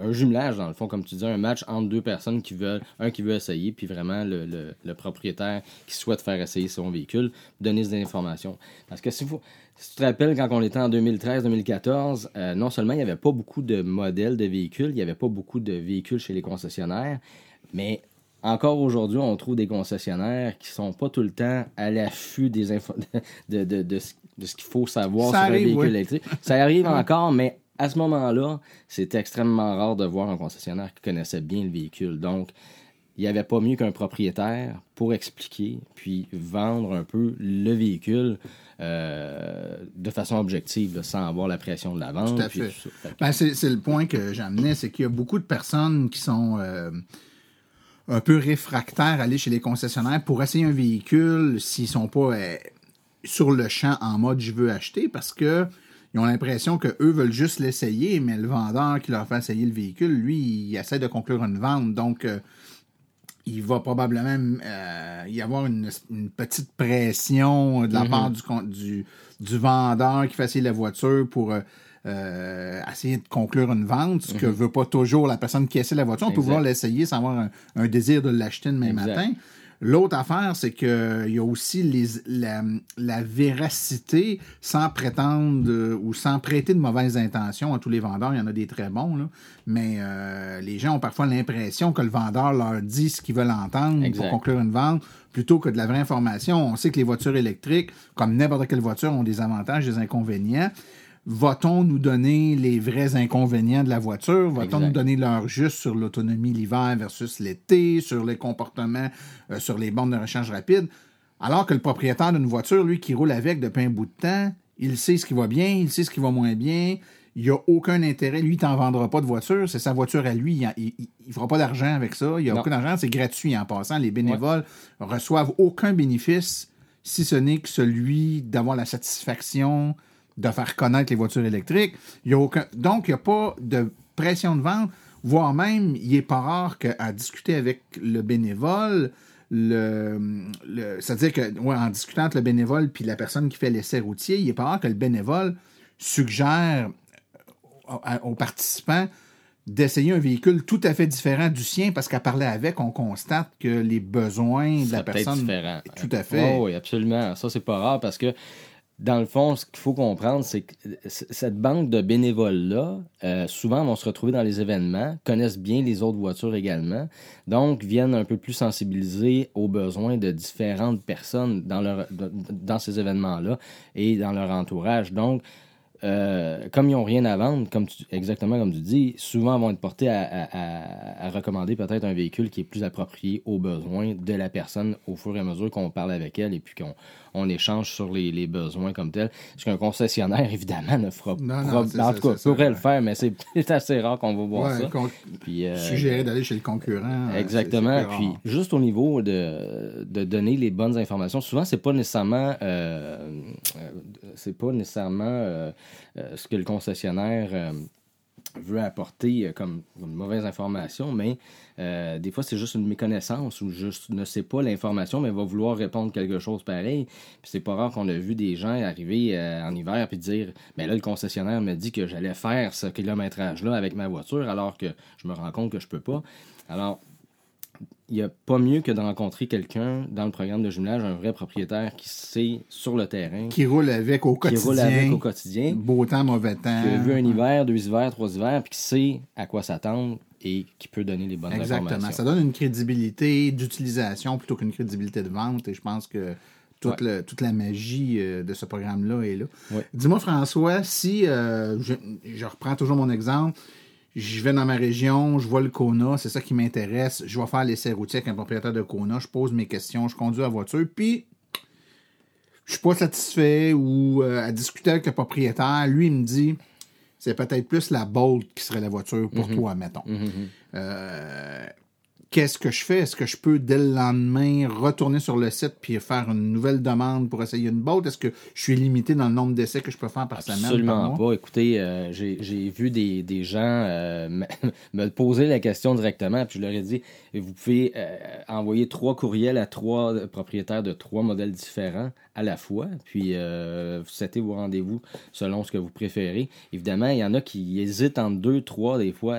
[SPEAKER 4] un, jumelage, dans le fond, comme tu dis, un match entre deux personnes qui veulent, un qui veut essayer, puis vraiment le, le, propriétaire qui souhaite faire essayer son véhicule, donner des informations. Parce que si, vous, si tu te rappelles, quand on était en 2013-2014, euh, non seulement il n'y avait pas beaucoup de modèles de véhicules, il n'y avait pas beaucoup de véhicules chez les concessionnaires, mais encore aujourd'hui, on trouve des concessionnaires qui sont pas tout le temps à l'affût des [laughs] de, de, de, ce qu'il faut savoir sur un véhicule électrique. Ça arrive [laughs] encore, mais à ce moment-là, c'était extrêmement rare de voir un concessionnaire qui connaissait bien le véhicule. Donc, il n'y avait pas mieux qu'un propriétaire pour expliquer, puis vendre un peu le véhicule euh, de façon objective, sans avoir la pression de la vente.
[SPEAKER 2] Tout à fait. Ben, c'est le point que j'amenais, c'est qu'il y a beaucoup de personnes qui sont euh, un peu réfractaires à aller chez les concessionnaires pour essayer un véhicule s'ils sont pas euh, sur le champ en mode je veux acheter parce que ils ont l'impression qu'eux veulent juste l'essayer, mais le vendeur qui leur fait essayer le véhicule, lui, il essaie de conclure une vente. Donc, euh, il va probablement euh, y avoir une, petite pression de la mm-hmm. part du, du, vendeur qui fait essayer la voiture pour euh, essayer de conclure une vente, ce que mm-hmm. veut pas toujours la personne qui essaie la voiture. On peut vouloir l'essayer sans avoir un, désir de l'acheter demain matin. L'autre affaire, c'est qu'il y a aussi les, la, véracité sans prétendre euh, ou sans prêter de mauvaises intentions à tous les vendeurs. Il y en a des très bons, mais euh, les gens ont parfois l'impression que le vendeur leur dit ce qu'ils veulent entendre pour conclure une vente plutôt que de la vraie information. On sait que les voitures électriques, comme n'importe quelle voiture, ont des avantages des inconvénients va-t-on nous donner les vrais inconvénients de la voiture? Va-t-on nous donner l'heure juste sur l'autonomie l'hiver versus l'été, sur les comportements, euh, sur les bornes de recharge rapide? Alors que le propriétaire d'une voiture, lui, qui roule avec depuis un bout de temps, il sait ce qui va bien, il sait ce qui va moins bien, il n'y a aucun intérêt. Lui, il t'en vendra pas de voiture, c'est sa voiture à lui, il ne fera pas d'argent avec ça, il n'y a aucun argent, c'est gratuit en passant. Les bénévoles reçoivent aucun bénéfice si ce n'est que celui d'avoir la satisfaction de faire connaître les voitures électriques. Il y a aucun... Donc, il n'y a pas de pression de vente, voire même, il n'est pas rare qu'à discuter avec le bénévole, le, c'est-à-dire que, ouais, en discutant avec le bénévole puis la personne qui fait l'essai routier, il n'est pas rare que le bénévole suggère aux participants d'essayer un véhicule tout à fait différent du sien parce qu'à parler avec, on constate que les besoins de la personne.
[SPEAKER 4] différent.
[SPEAKER 2] Tout à fait.
[SPEAKER 4] oui, absolument. Ça, c'est pas rare parce que dans le fond, ce qu'il faut comprendre, c'est que cette banque de bénévoles-là, euh, souvent vont se retrouver dans les événements, connaissent bien les autres voitures également, donc viennent un peu plus sensibiliser aux besoins de différentes personnes dans, leur, dans ces événements-là et dans leur entourage. Donc, euh, comme ils n'ont rien à vendre, comme exactement comme tu dis, souvent vont être portés à, recommander peut-être un véhicule qui est plus approprié aux besoins de la personne au fur et à mesure qu'on parle avec elle et puis qu'on on échange sur les, besoins comme tel. Ce qu'un concessionnaire, [laughs] évidemment, ne fera pas. En tout cas, pourrait le faire, mais [laughs] c'est assez rare qu'on va voir ça.
[SPEAKER 2] Puis, euh, suggérer d'aller chez le concurrent.
[SPEAKER 4] Euh, exactement. puis, juste au niveau de, de, donner les bonnes informations, souvent, c'est pas nécessairement. c'est pas nécessairement euh, ce que le concessionnaire euh, veut apporter euh, comme une mauvaise information, mais des fois, c'est juste une méconnaissance ou juste ne sait pas l'information, mais va vouloir répondre quelque chose pareil. Puis c'est pas rare qu'on a vu des gens arriver en hiver puis dire Mais ben là, le concessionnaire me dit que j'allais faire ce kilométrage-là avec ma voiture, alors que je me rends compte que je peux pas. Alors, il n'y a pas mieux que de rencontrer quelqu'un dans le programme de jumelage, un vrai propriétaire qui sait sur le terrain.
[SPEAKER 2] Qui roule avec au quotidien.
[SPEAKER 4] Qui roule avec au quotidien.
[SPEAKER 2] Beau temps, mauvais temps.
[SPEAKER 4] Qui a vu un hiver, deux hivers, trois hivers, puis qui sait à quoi s'attendre et qui peut donner les bonnes Exactement.
[SPEAKER 2] Ça donne une crédibilité d'utilisation plutôt qu'une crédibilité de vente et je pense que toute, toute la magie euh, de ce programme-là est là. Dis-moi, François, si euh, je reprends toujours mon exemple je vais dans ma région, je vois le Kona, c'est ça qui m'intéresse. Je vais faire l'essai routier avec un propriétaire de Kona, je pose mes questions, je conduis la voiture, puis je suis pas satisfait ou euh, à discuter avec le propriétaire, lui il me dit c'est peut-être plus la Bolt qui serait la voiture pour mhm. toi, mettons. Mhm, mhm. Euh, qu'est-ce que je fais? Est-ce que je peux, dès le lendemain, retourner sur le site puis faire une nouvelle demande pour essayer une botte? Est-ce que je suis limité dans le nombre d'essais que je peux faire par semaine?
[SPEAKER 4] Absolument pas. Écoutez, euh, j'ai vu des, des gens euh, [laughs] me poser la question directement, puis je leur ai dit, vous pouvez euh, envoyer trois courriels à trois propriétaires de trois modèles différents à la fois, puis vous setez vos rendez-vous selon ce que vous préférez. Évidemment, il y en a qui hésitent entre deux, trois, des fois,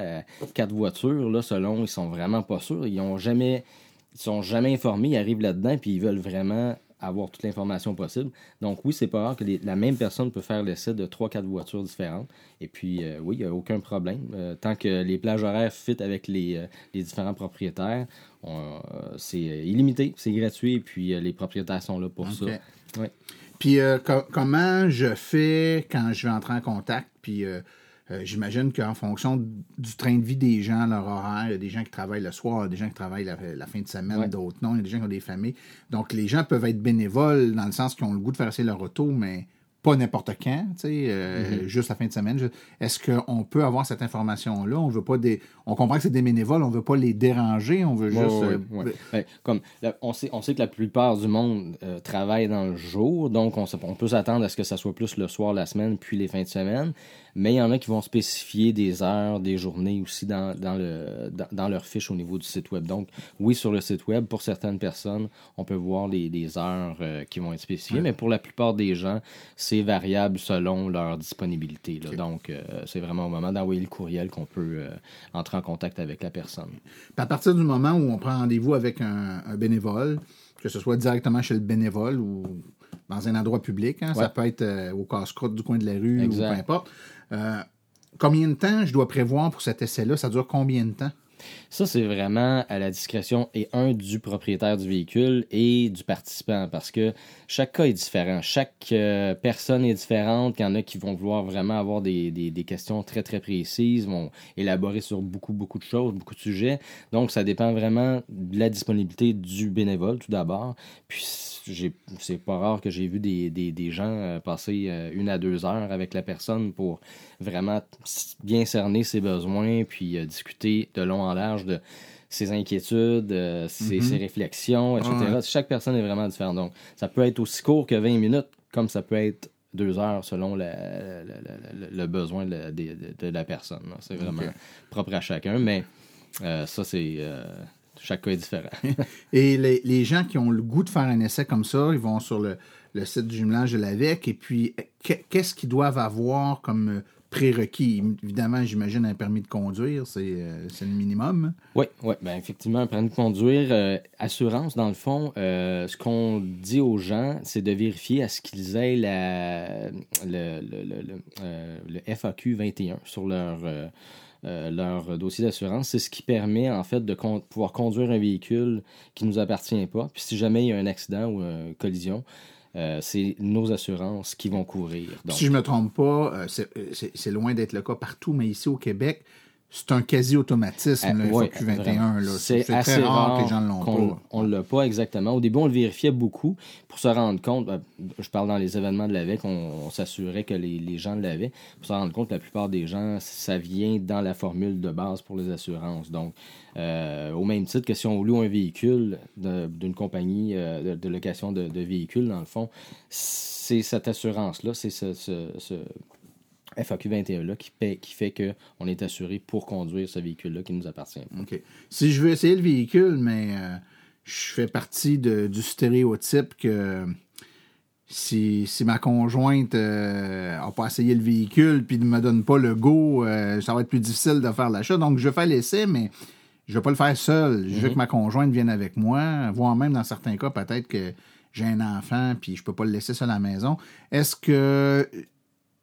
[SPEAKER 4] quatre voitures, là, selon, ils sont vraiment pas sûrs. Ils ont jamais, ils sont jamais informés, ils arrivent là-dedans, puis ils veulent vraiment avoir toute l'information possible. Donc oui, c'est pas rare que la même personne peut faire l'essai de trois, quatre voitures différentes. Et puis euh, oui, il n'y a aucun problème. Euh, tant que les plages horaires fit avec les, les différents propriétaires, c'est illimité, c'est gratuit, et puis les propriétaires sont là pour ça.
[SPEAKER 2] Puis euh, comment je fais quand je vais entrer en contact? Puis euh, j'imagine qu'en fonction du train de vie des gens, leur horaire, il y a des gens qui travaillent le soir, des gens qui travaillent la, fin de semaine, d'autres non, il y a des gens qui ont des familles. Donc les gens peuvent être bénévoles dans le sens qu'ils ont le goût de faire essayer leur auto, mais pas n'importe quand, euh, mm-hmm. juste la fin de semaine. Est-ce qu'on peut avoir cette information-là? On veut pas des. On comprend que c'est des bénévoles, on veut pas les déranger, on veut juste. Euh,
[SPEAKER 4] ben, comme on sait, on sait que la plupart du monde euh, travaille dans le jour, donc on, on peut s'attendre à ce que ça soit plus le soir, la semaine, puis les fins de semaine. Mais il y en a qui vont spécifier des heures, des journées aussi dans, le, dans, leur fiche au niveau du site web. Donc, oui, sur le site web, pour certaines personnes, on peut voir les, heures euh, qui vont être spécifiées, mais pour la plupart des gens, c'est variable selon leur disponibilité. Donc, euh, c'est vraiment au moment d'envoyer le courriel qu'on peut euh, entrer en contact avec la personne.
[SPEAKER 2] à partir du moment où on prend rendez-vous avec un, bénévole, que ce soit directement chez le bénévole ou dans un endroit public. Hein, ça peut être au casse-croûte du coin de la rue ou peu importe. Euh, combien de temps je dois prévoir pour cet essai-là? Ça dure combien de temps?
[SPEAKER 4] Ça, c'est vraiment à la discrétion et un du propriétaire du véhicule et du participant parce que chaque cas est différent. Chaque euh, personne est différente. Il y en a qui vont vouloir vraiment avoir des, des, questions très, très précises, vont élaborer sur beaucoup, beaucoup de choses, beaucoup de sujets. Donc, ça dépend vraiment de la disponibilité du bénévole, tout d'abord. Puis, c'est pas rare que j'ai vu des, des, gens euh, passer euh, une à deux heures avec la personne pour vraiment bien cerner ses besoins, puis discuter de long en large de ses inquiétudes, ses, mm-hmm. réflexions, etc. Chaque personne est vraiment différente. Donc, ça peut être aussi court que 20 minutes, comme ça peut être deux heures selon le besoin de, de, la personne. C'est vraiment propre à chacun, mais ça, c'est chaque cas est différent. [laughs]
[SPEAKER 2] et les, gens qui ont le goût de faire un essai comme ça, ils vont sur le, site du jumelage de l'AVEC et puis qu'est-ce qu'ils doivent avoir comme euh, prérequis? Évidemment, j'imagine un permis de conduire, c'est euh, le minimum.
[SPEAKER 4] Oui, oui, ben effectivement, un permis de conduire. Euh, assurance, dans le fond, ce qu'on dit aux gens, c'est de vérifier à ce qu'ils aient la, le, FAQ 21 sur leur euh, leur dossier d'assurance. C'est ce qui permet en fait de pouvoir conduire un véhicule qui ne nous appartient pas. Puis si jamais il y a un accident ou une collision, euh, c'est nos assurances qui vont couvrir.
[SPEAKER 2] Si je ne me trompe pas, euh, c'est loin d'être le cas partout, mais ici au Québec, c'est un quasi-automatisme, le FAQ 21. C'est très rare, que les gens ne l'ont pas.
[SPEAKER 4] On ne l'a pas exactement. Au début, on le vérifiait beaucoup pour se rendre compte. Ben, je parle dans les événements de l'AVEC, on, on s'assurait que les, les gens l'avaient. Pour se rendre compte, la plupart des gens, ça vient dans la formule de base pour les assurances. Donc, euh, au même titre que si on loue un véhicule d'une compagnie euh, de, location de, véhicules, dans le fond, c'est cette assurance-là, c'est ce, 21 là qui, qui fait qu'on est assuré pour conduire ce véhicule-là qui nous appartient.
[SPEAKER 2] OK. Si je veux essayer le véhicule, mais euh, je fais partie du stéréotype que si, si ma conjointe n'a euh, pas essayé le véhicule puis ne me donne pas le go, euh, ça va être plus difficile de faire l'achat. Donc, je fais l'essai, mais je ne vais pas le faire seul. Je veux mm-hmm. que ma conjointe vienne avec moi, voire même dans certains cas, peut-être que j'ai un enfant puis je ne peux pas le laisser seul à la maison. Est-ce que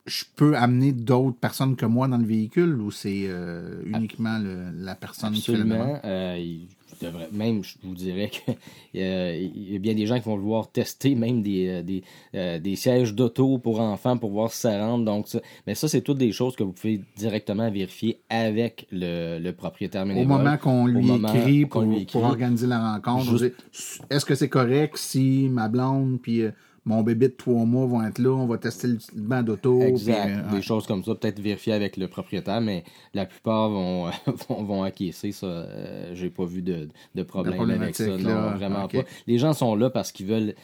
[SPEAKER 2] je peux amener d'autres personnes que moi dans le véhicule ou c'est euh, uniquement la personne
[SPEAKER 4] Absolument. qui euh, même, je vous dirais qu'il [laughs] y a bien des gens qui vont vouloir tester même des, euh, des, sièges d'auto pour enfants pour voir si ça rentre. Donc, mais ça, c'est toutes des choses que vous pouvez directement vérifier avec le, propriétaire
[SPEAKER 2] Au moment qu'on lui, écrit pour, organiser la rencontre, est-ce que c'est correct si ma blonde puis mon bébé de trois mois va être là, on va tester le banc d'auto.
[SPEAKER 4] Exact.
[SPEAKER 2] puis, euh,
[SPEAKER 4] Des
[SPEAKER 2] ouais.
[SPEAKER 4] choses comme ça, peut-être vérifier avec le propriétaire, mais la plupart vont, [laughs] vont, vont acquiescer ça. Euh, J'ai pas vu de, de problème avec ça. Non,
[SPEAKER 2] là.
[SPEAKER 4] vraiment pas. Les gens sont là parce qu'ils veulent.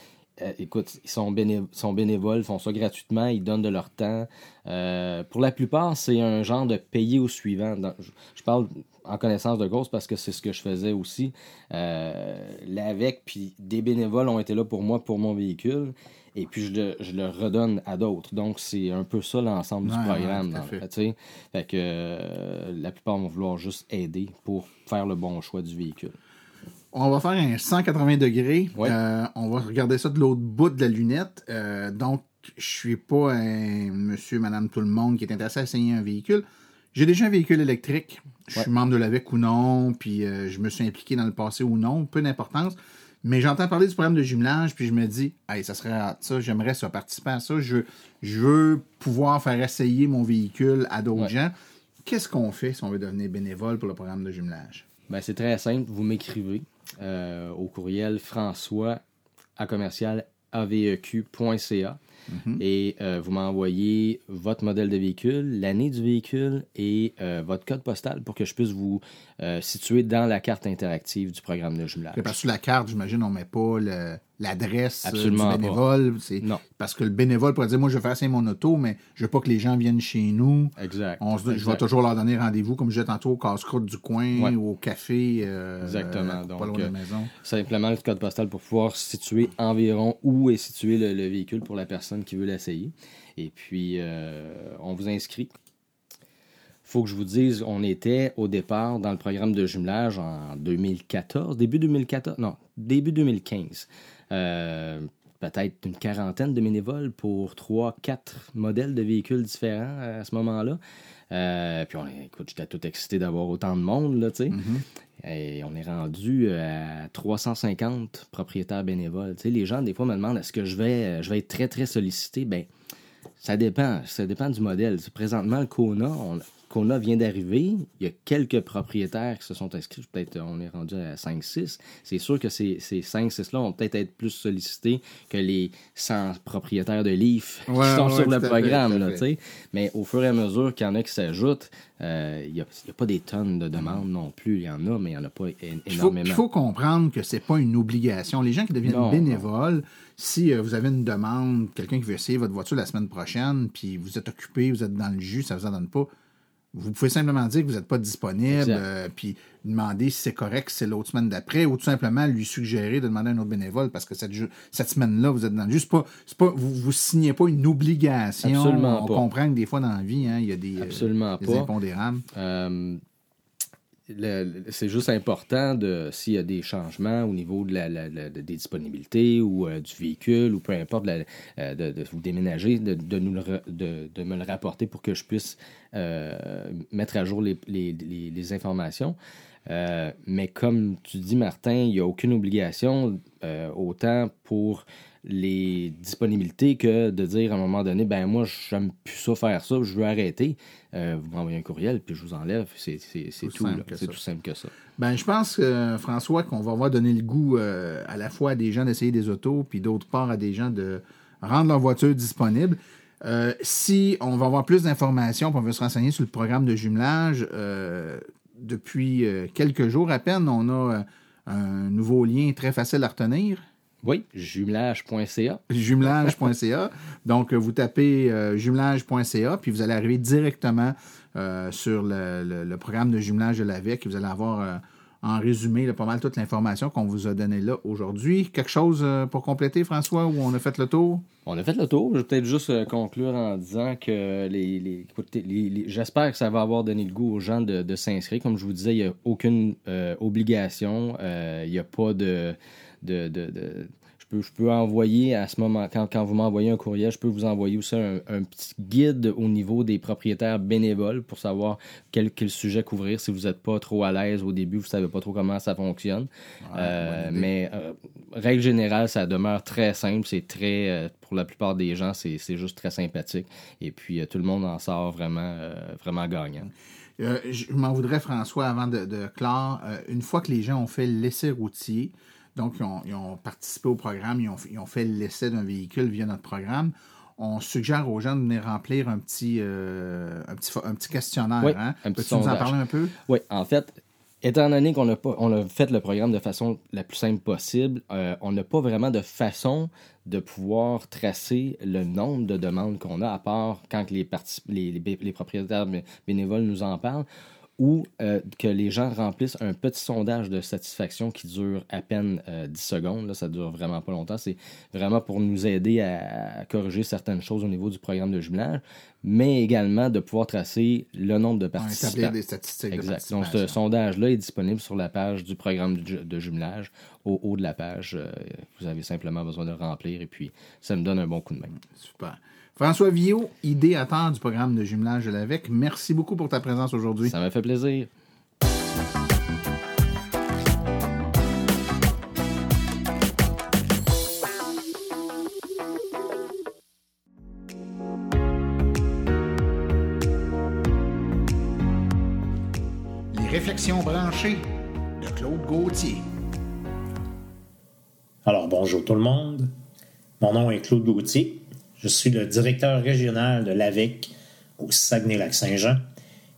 [SPEAKER 4] euh, écoute, ils sont, béné- sont bénévoles, font ça gratuitement, ils donnent de leur temps. Euh, pour la plupart, c'est un genre de payer au suivant. Dans- je, je parle en connaissance de cause parce que c'est ce que je faisais aussi. Euh, l'AVEC, puis des bénévoles ont été là pour moi, pour mon véhicule. Et puis je le, je le redonne à d'autres. Donc c'est un peu ça l'ensemble
[SPEAKER 2] Ouais,
[SPEAKER 4] du programme.
[SPEAKER 2] ouais, fait.
[SPEAKER 4] Fait que euh, la plupart vont vouloir juste aider pour faire le bon choix du véhicule.
[SPEAKER 2] On va faire un 180 degrés.
[SPEAKER 4] Ouais.
[SPEAKER 2] Euh, on va regarder ça de l'autre bout de la lunette. Donc, je suis pas un monsieur, madame, tout le monde qui est intéressé à essayer un véhicule. J'ai déjà un véhicule électrique. Je suis membre de l'AVEC ou non, puis euh, je me suis impliqué dans le passé ou non, peu d'importance. Mais j'entends parler du programme de jumelage, puis je me dis, hey, ça serait ça, j'aimerais ça, participer à ça. Je, je veux pouvoir faire essayer mon véhicule à d'autres
[SPEAKER 4] Ouais.
[SPEAKER 2] gens. Qu'est-ce qu'on fait si on veut devenir bénévole pour le programme de jumelage?
[SPEAKER 4] Ben, c'est très simple. Vous m'écrivez euh, au courriel françois à commercial aveq.ca et euh, vous m'envoyez votre modèle de véhicule, l'année du véhicule et euh, votre code postal pour que je puisse vous euh, situer dans la carte interactive du programme de jumelage.
[SPEAKER 2] Parce que la carte, j'imagine, on met pas le- l'adresse euh, du bénévole.
[SPEAKER 4] Non.
[SPEAKER 2] Parce que le bénévole pourrait dire, moi, je vais faire essayer mon auto, mais je veux pas que les gens viennent chez nous.
[SPEAKER 4] Exact.
[SPEAKER 2] On se- je vais toujours leur donner rendez-vous, comme je disais tantôt, au casse-croûte du coin
[SPEAKER 4] Ouais.
[SPEAKER 2] ou au café. euh,
[SPEAKER 4] Exactement.
[SPEAKER 2] euh,
[SPEAKER 4] Donc,
[SPEAKER 2] pas loin de la
[SPEAKER 4] euh,
[SPEAKER 2] maison.
[SPEAKER 4] Simplement le code postal pour pouvoir situer environ où est situé le, le véhicule pour la personne qui veut l'essayer. Et puis, euh, on vous inscrit. faut que je vous dise, on était au départ dans le programme de jumelage en 2014, début 2014, non, début 2015. Euh, Peut-être une quarantaine de bénévoles pour trois, quatre modèles de véhicules différents à ce moment-là. Euh, puis, on, écoute, j'étais tout excité d'avoir autant de monde, là, tu sais. Et on est rendu à 350 propriétaires bénévoles. Tu sais, les gens, des fois, me demandent est-ce que je vais, je vais être très, très sollicité? Ben, ça dépend. Ça dépend du modèle. Présentement, le Kona, on- Kona vient d'arriver. Il y a quelques propriétaires qui se sont inscrits. Peut-être on est rendu à 5-6. C'est sûr que ces, ces 5-6-là vont peut-être être plus sollicités que les 100 propriétaires de Leaf [laughs] qui sont
[SPEAKER 2] ouais,
[SPEAKER 4] sur le
[SPEAKER 2] fait,
[SPEAKER 4] programme. là,
[SPEAKER 2] fait.
[SPEAKER 4] Mais au fur et à mesure qu'il y en a qui s'ajoutent, euh, il n'y a, a pas des tonnes de demandes non plus. Il y en a, mais il n'y en a pas é-
[SPEAKER 2] Il faut,
[SPEAKER 4] énormément.
[SPEAKER 2] il faut comprendre que c'est pas une obligation. Les gens qui deviennent
[SPEAKER 4] Non,
[SPEAKER 2] bénévoles, si euh, vous avez une demande, quelqu'un qui veut essayer votre voiture la semaine prochaine, puis vous êtes occupé, vous êtes dans le jus, ça vous en donne pas, vous pouvez simplement dire que vous n'êtes pas disponible, euh, puis demander si c'est correct, si c'est l'autre semaine d'après, ou tout simplement lui suggérer de demander à un autre bénévole parce que cette, semaine-là, vous êtes dans le. C'est pas, c'est pas, vous ne signez pas une obligation.
[SPEAKER 4] Absolument
[SPEAKER 2] On
[SPEAKER 4] pas.
[SPEAKER 2] comprend que des fois dans la vie, hein, il y a des, euh,
[SPEAKER 4] Absolument
[SPEAKER 2] des
[SPEAKER 4] pas.
[SPEAKER 2] impondérables.
[SPEAKER 4] Euh, c'est juste important de s'il y a des changements au niveau de la, la- la- des disponibilités ou euh, du véhicule ou peu importe euh, de, vous déménager, de, de nous le de, de me le rapporter pour que je puisse euh, mettre à jour les- les- les informations. Euh, mais comme tu dis, Martin, il n'y a aucune obligation, euh, autant pour les disponibilités que de dire à un moment donné, ben moi, j'aime plus ça faire ça, je veux arrêter. Euh, vous m'envoyez un courriel, puis je vous enlève. C'est
[SPEAKER 2] Tout
[SPEAKER 4] C'est
[SPEAKER 2] ça.
[SPEAKER 4] tout simple que ça.
[SPEAKER 2] Ben, je pense, euh, François, qu'on va avoir donné le goût euh, à la fois à des gens d'essayer des autos, puis d'autre part à des gens de rendre leur voiture disponible. Si on va avoir plus d'informations, puis on veut se renseigner sur le programme de jumelage, depuis euh, quelques jours à peine, on a euh, un nouveau lien très facile à retenir
[SPEAKER 4] Oui, jumelage.ca. [laughs]
[SPEAKER 2] jumelage.ca. Donc, euh, vous tapez euh, jumelage.ca, puis vous allez arriver directement euh, sur le, le- le programme de jumelage de l'AVEC. Vous allez avoir en résumé là, pas mal toute l'information qu'on vous a donnée là aujourd'hui. Quelque chose euh, pour compléter, François, où on a fait le tour?
[SPEAKER 4] On a fait le tour. Je vais peut-être juste euh, conclure en disant que j'espère que ça va avoir donné le goût aux gens de, s'inscrire. Comme je vous disais, il n'y a aucune euh, obligation. Il n'y a pas de. Peux, je peux envoyer à ce moment, quand, quand vous m'envoyez un courriel, je peux vous envoyer aussi un, un petit guide au niveau des propriétaires bénévoles pour savoir quel, quel sujet couvrir si vous n'êtes pas trop à l'aise au début, vous ne savez pas trop comment ça fonctionne. Euh, mais euh, règle générale, ça demeure très simple. C'est très, euh, pour la plupart des gens, c'est c'est juste très sympathique. Et puis, tout le monde en sort vraiment, vraiment gagnant.
[SPEAKER 2] Je m'en voudrais, François, avant de, de clore. Une fois que les gens ont fait l'essai routier, donc ils ont, participé au programme, ils ont, fait l'essai d'un véhicule via notre programme. On suggère aux gens de venir remplir un petit, euh, un petit, un petit questionnaire.
[SPEAKER 4] Oui,
[SPEAKER 2] hein?
[SPEAKER 4] un petit
[SPEAKER 2] Peux-tu nous en parler un peu?
[SPEAKER 4] Oui, en fait, Étant donné qu'on a, pas, on a fait le programme de façon la plus simple possible, euh, on n'a pas vraiment de façon de pouvoir tracer le nombre de demandes qu'on a, à part quand les, les, les, propriétaires bénévoles nous en parlent ou euh, que les gens remplissent un petit sondage de satisfaction qui dure à peine 10 euh, secondes. Là, ça dure vraiment pas longtemps. C'est vraiment pour nous aider à, corriger certaines choses au niveau du programme de jumelage, mais également de pouvoir tracer le nombre de participants.
[SPEAKER 2] établir des statistiques.
[SPEAKER 4] Exact. Donc, ce sondage-là est disponible sur la page du programme de jumelage. Au haut de la page, euh, vous avez simplement besoin de le remplir et puis ça me donne un bon coup de main.
[SPEAKER 2] Super. François Villot, idéateur du programme de jumelage de l'AVEC, merci beaucoup pour ta présence aujourd'hui.
[SPEAKER 4] Ça m'a fait plaisir.
[SPEAKER 2] Les réflexions branchées de Claude Gauthier.
[SPEAKER 5] Alors bonjour tout le monde. Mon nom est Claude Gauthier. Je suis le directeur régional de l'AVEC au Saguenay-Lac-Saint-Jean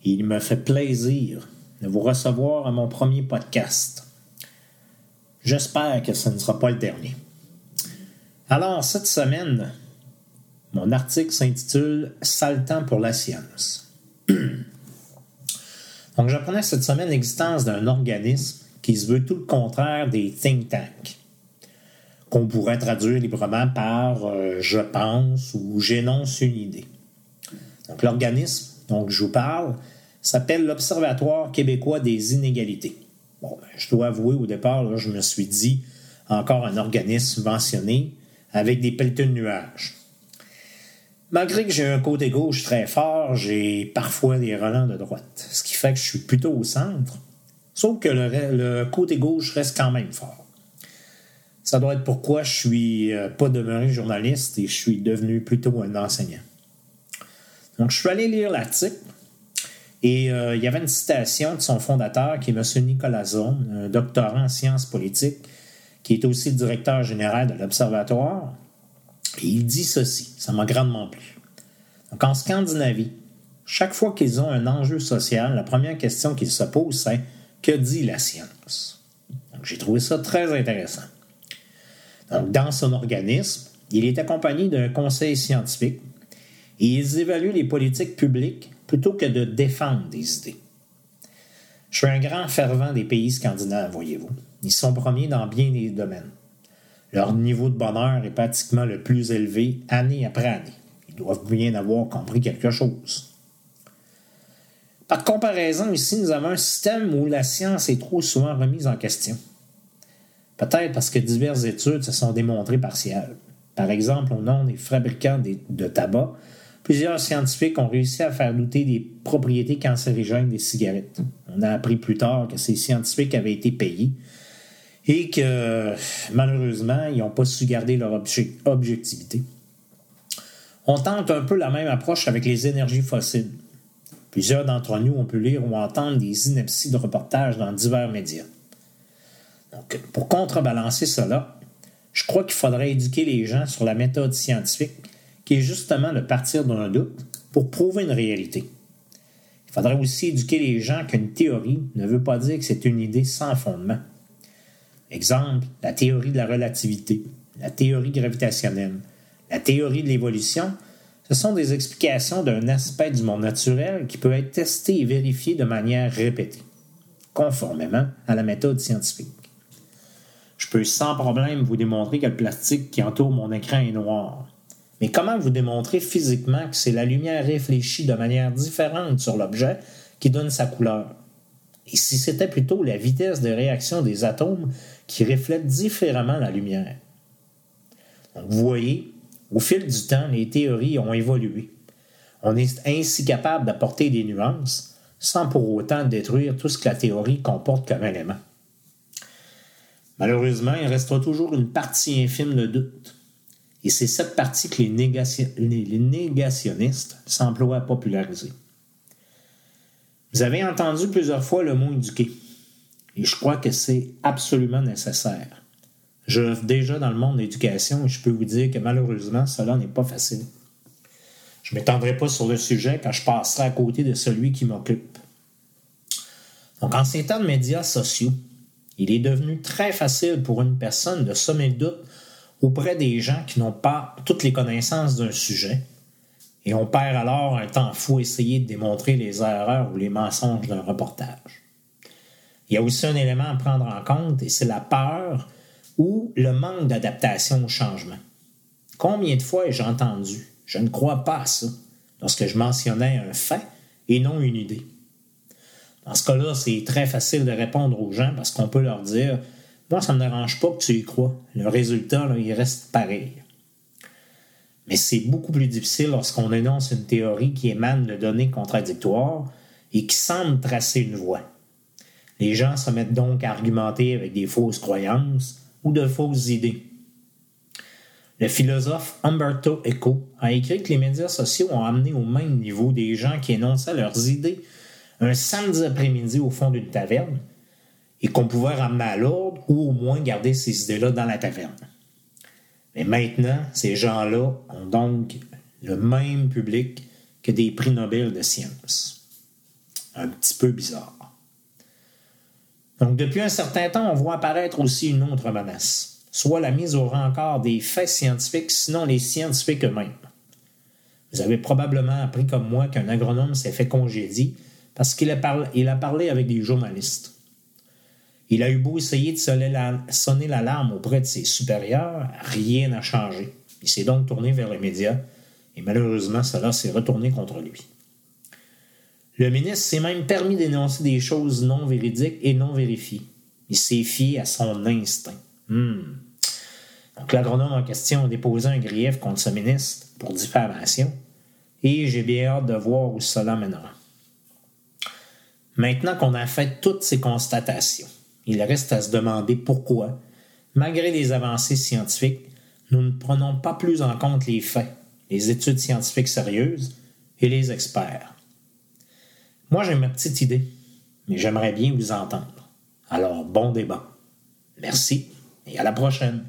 [SPEAKER 5] et il me fait plaisir de vous recevoir à mon premier podcast. J'espère que ce ne sera pas le dernier. Alors, cette semaine, mon article s'intitule Saltant pour la science. [clears throat] Donc, j'apprenais cette semaine l'existence d'un organisme qui se veut tout le contraire des think tanks qu'on pourrait traduire librement par euh, je pense ou j'énonce une idée. Donc l'organisme dont je vous parle s'appelle l'Observatoire québécois des inégalités. Bon, ben, je dois avouer au départ, je me suis dit encore un organisme mentionné avec des pelleteux de nuages. Malgré que j'ai un côté gauche très fort, j'ai parfois des relents de droite, ce qui fait que je suis plutôt au centre, sauf que le côté gauche reste quand même fort. Ça doit être pourquoi je suis euh, pas demeuré journaliste et je suis devenu plutôt un enseignant. Donc, je suis allé lire l'article et euh, il y avait une citation de son fondateur qui est M. Nicolas Zone, un doctorant en sciences politiques, qui est aussi directeur général de l'Observatoire. Et il dit ceci, ça m'a grandement plu. Donc, en Scandinavie, chaque fois qu'ils ont un enjeu social, la première question qu'ils se posent, c'est que dit la science? Donc, j'ai trouvé ça très intéressant dans son organisme, il est accompagné d'un conseil scientifique et ils évaluent les politiques publiques plutôt que de défendre des idées. Je suis un grand fervent des pays scandinaves, voyez-vous. Ils sont premiers dans bien des domaines. Leur niveau de bonheur est pratiquement le plus élevé année après année. Ils doivent bien avoir compris quelque chose. Par comparaison, ici, nous avons un système où la science est trop souvent remise en question. Peut-être parce que diverses études se sont démontrées partielles. Par exemple, au nom des fabricants de tabac, plusieurs scientifiques ont réussi à faire douter des propriétés cancérigènes des cigarettes. On a appris plus tard que ces scientifiques avaient été payés et que malheureusement, ils n'ont pas su garder leur objectivité. On tente un peu la même approche avec les énergies fossiles. Plusieurs d'entre nous ont pu lire ou entendre des inepties de reportages dans divers médias. Donc, pour contrebalancer cela, je crois qu'il faudrait éduquer les gens sur la méthode scientifique, qui est justement de partir d'un doute pour prouver une réalité. Il faudrait aussi éduquer les gens qu'une théorie ne veut pas dire que c'est une idée sans fondement. Exemple, la théorie de la relativité, la théorie gravitationnelle, la théorie de l'évolution, ce sont des explications d'un aspect du monde naturel qui peut être testé et vérifié de manière répétée, conformément à la méthode scientifique. Je peux sans problème vous démontrer que le plastique qui entoure mon écran est noir. Mais comment vous démontrer physiquement que c'est la lumière réfléchie de manière différente sur l'objet qui donne sa couleur? Et si c'était plutôt la vitesse de réaction des atomes qui reflète différemment la lumière? vous voyez, au fil du temps, les théories ont évolué. On est ainsi capable d'apporter des nuances sans pour autant détruire tout ce que la théorie comporte comme élément. Malheureusement, il restera toujours une partie infime de doute. Et c'est cette partie que les, négationnistes s'emploient à populariser. Vous avez entendu plusieurs fois le mot éduquer. Et je crois que c'est absolument nécessaire. Je suis déjà dans le monde de l'éducation et je peux vous dire que malheureusement, cela n'est pas facile. Je ne m'étendrai pas sur le sujet quand je passerai à côté de celui qui m'occupe. Donc, en ces temps de médias sociaux, il est devenu très facile pour une personne de sommer le doute auprès des gens qui n'ont pas toutes les connaissances d'un sujet, et on perd alors un temps fou à essayer de démontrer les erreurs ou les mensonges d'un reportage. Il y a aussi un élément à prendre en compte, et c'est la peur ou le manque d'adaptation au changement. Combien de fois ai-je entendu Je ne crois pas à ça lorsque je mentionnais un fait et non une idée. Dans ce cas-là, c'est très facile de répondre aux gens parce qu'on peut leur dire Moi, ça ne me dérange pas que tu y crois. Le résultat, il reste pareil. Mais c'est beaucoup plus difficile lorsqu'on énonce une théorie qui émane de données contradictoires et qui semble tracer une voie. Les gens se mettent donc à argumenter avec des fausses croyances ou de fausses idées. Le philosophe Umberto Eco a écrit que les médias sociaux ont amené au même niveau des gens qui énonçaient leurs idées un samedi après-midi au fond d'une taverne et qu'on pouvait ramener à l'ordre ou au moins garder ces idées-là dans la taverne. Mais maintenant, ces gens-là ont donc le même public que des prix Nobel de sciences. Un petit peu bizarre. Donc, depuis un certain temps, on voit apparaître aussi une autre menace, soit la mise au rencard des faits scientifiques, sinon les scientifiques eux-mêmes. Vous avez probablement appris comme moi qu'un agronome s'est fait congédier parce qu'il a, parlé, avec des journalistes. Il a eu beau essayer de sonner l'alarme auprès de ses supérieurs, rien n'a changé. Il s'est donc tourné vers les médias et malheureusement, cela s'est retourné contre lui. Le ministre s'est même permis d'énoncer des choses non véridiques et non vérifiées. Il s'est fié à son instinct. Hmm. Donc l'agronome en question a déposé un grief contre ce ministre pour diffamation et j'ai bien hâte de voir où cela mènera. Maintenant qu'on a fait toutes ces constatations, il reste à se demander pourquoi, malgré les avancées scientifiques, nous ne prenons pas plus en compte les faits, les études scientifiques sérieuses et les experts. Moi, j'ai ma petite idée, mais j'aimerais bien vous entendre. Alors, bon débat. Merci et à la prochaine.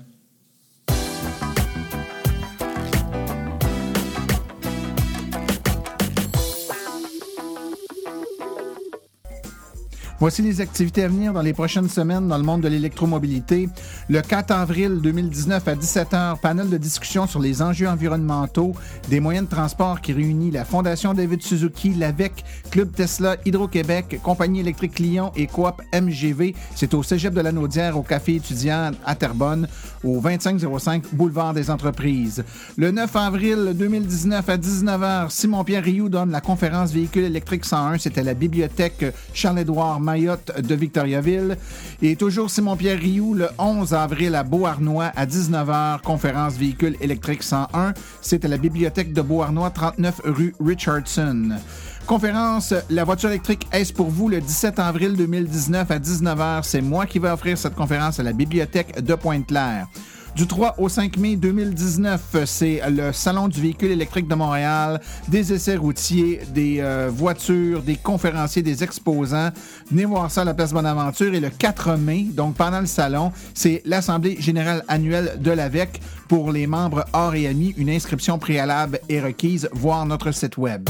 [SPEAKER 2] Voici les activités à venir dans les prochaines semaines dans le monde de l'électromobilité. Le 4 avril 2019 à 17h, panel de discussion sur les enjeux environnementaux des moyens de transport qui réunit la Fondation David Suzuki, l'AVEC, Club Tesla, Hydro-Québec, Compagnie électrique Lyon et Coop MGV. C'est au Cégep de la Naudière, au Café étudiant à Terrebonne, au 2505 Boulevard des Entreprises. Le 9 avril 2019 à 19h, Simon-Pierre Rioux donne la conférence Véhicule électrique 101. C'était à la bibliothèque Charles-Édouard de Victoriaville. Et toujours Simon-Pierre Rioux, le 11 avril à Beauharnois à 19h, conférence véhicule électrique 101. C'est à la bibliothèque de Beauharnois, 39 rue Richardson. Conférence La voiture électrique, est-ce pour vous le 17 avril 2019 à 19h? C'est moi qui vais offrir cette conférence à la bibliothèque de Pointe-Claire. Du 3 au 5 mai 2019, c'est le Salon du véhicule électrique de Montréal, des essais routiers, des euh, voitures, des conférenciers, des exposants. Venez voir ça à la place Bonaventure. Et le 4 mai, donc pendant le salon, c'est l'Assemblée générale annuelle de l'AVEC. Pour les membres hors et amis, une inscription préalable est requise. Voir notre site Web.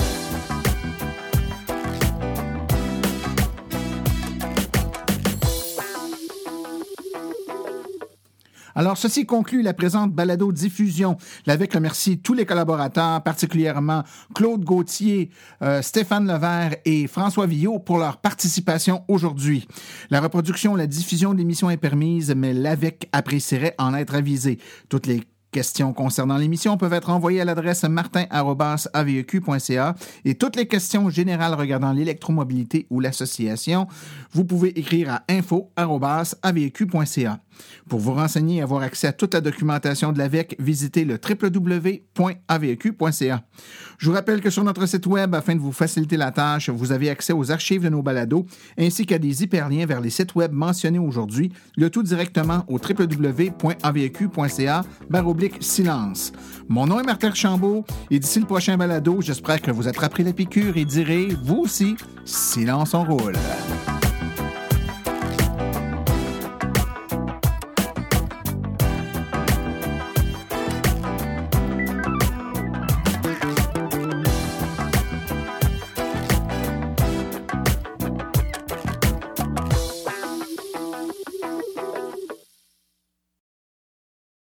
[SPEAKER 2] Alors, ceci conclut la présente balado-diffusion. Avec remercie tous les collaborateurs, particulièrement Claude Gauthier, euh, Stéphane Levert et François Villot pour leur participation aujourd'hui. La reproduction, la diffusion d'émissions est permise, mais l'AVEC apprécierait en être avisé. Toutes les questions concernant l'émission peuvent être envoyées à l'adresse martin.aveq.ca et toutes les questions générales regardant l'électromobilité ou l'association, vous pouvez écrire à info.aveq.ca. Pour vous renseigner et avoir accès à toute la documentation de l'AVEC, visitez le www.aveq.ca. Je vous rappelle que sur notre site web, afin de vous faciliter la tâche, vous avez accès aux archives de nos balados ainsi qu'à des hyperliens vers les sites web mentionnés aujourd'hui, le tout directement au www.aveq.ca silence. Mon nom est Martin Chambaud et d'ici le prochain balado, j'espère que vous attraperez la piqûre et direz, vous aussi, silence on roule.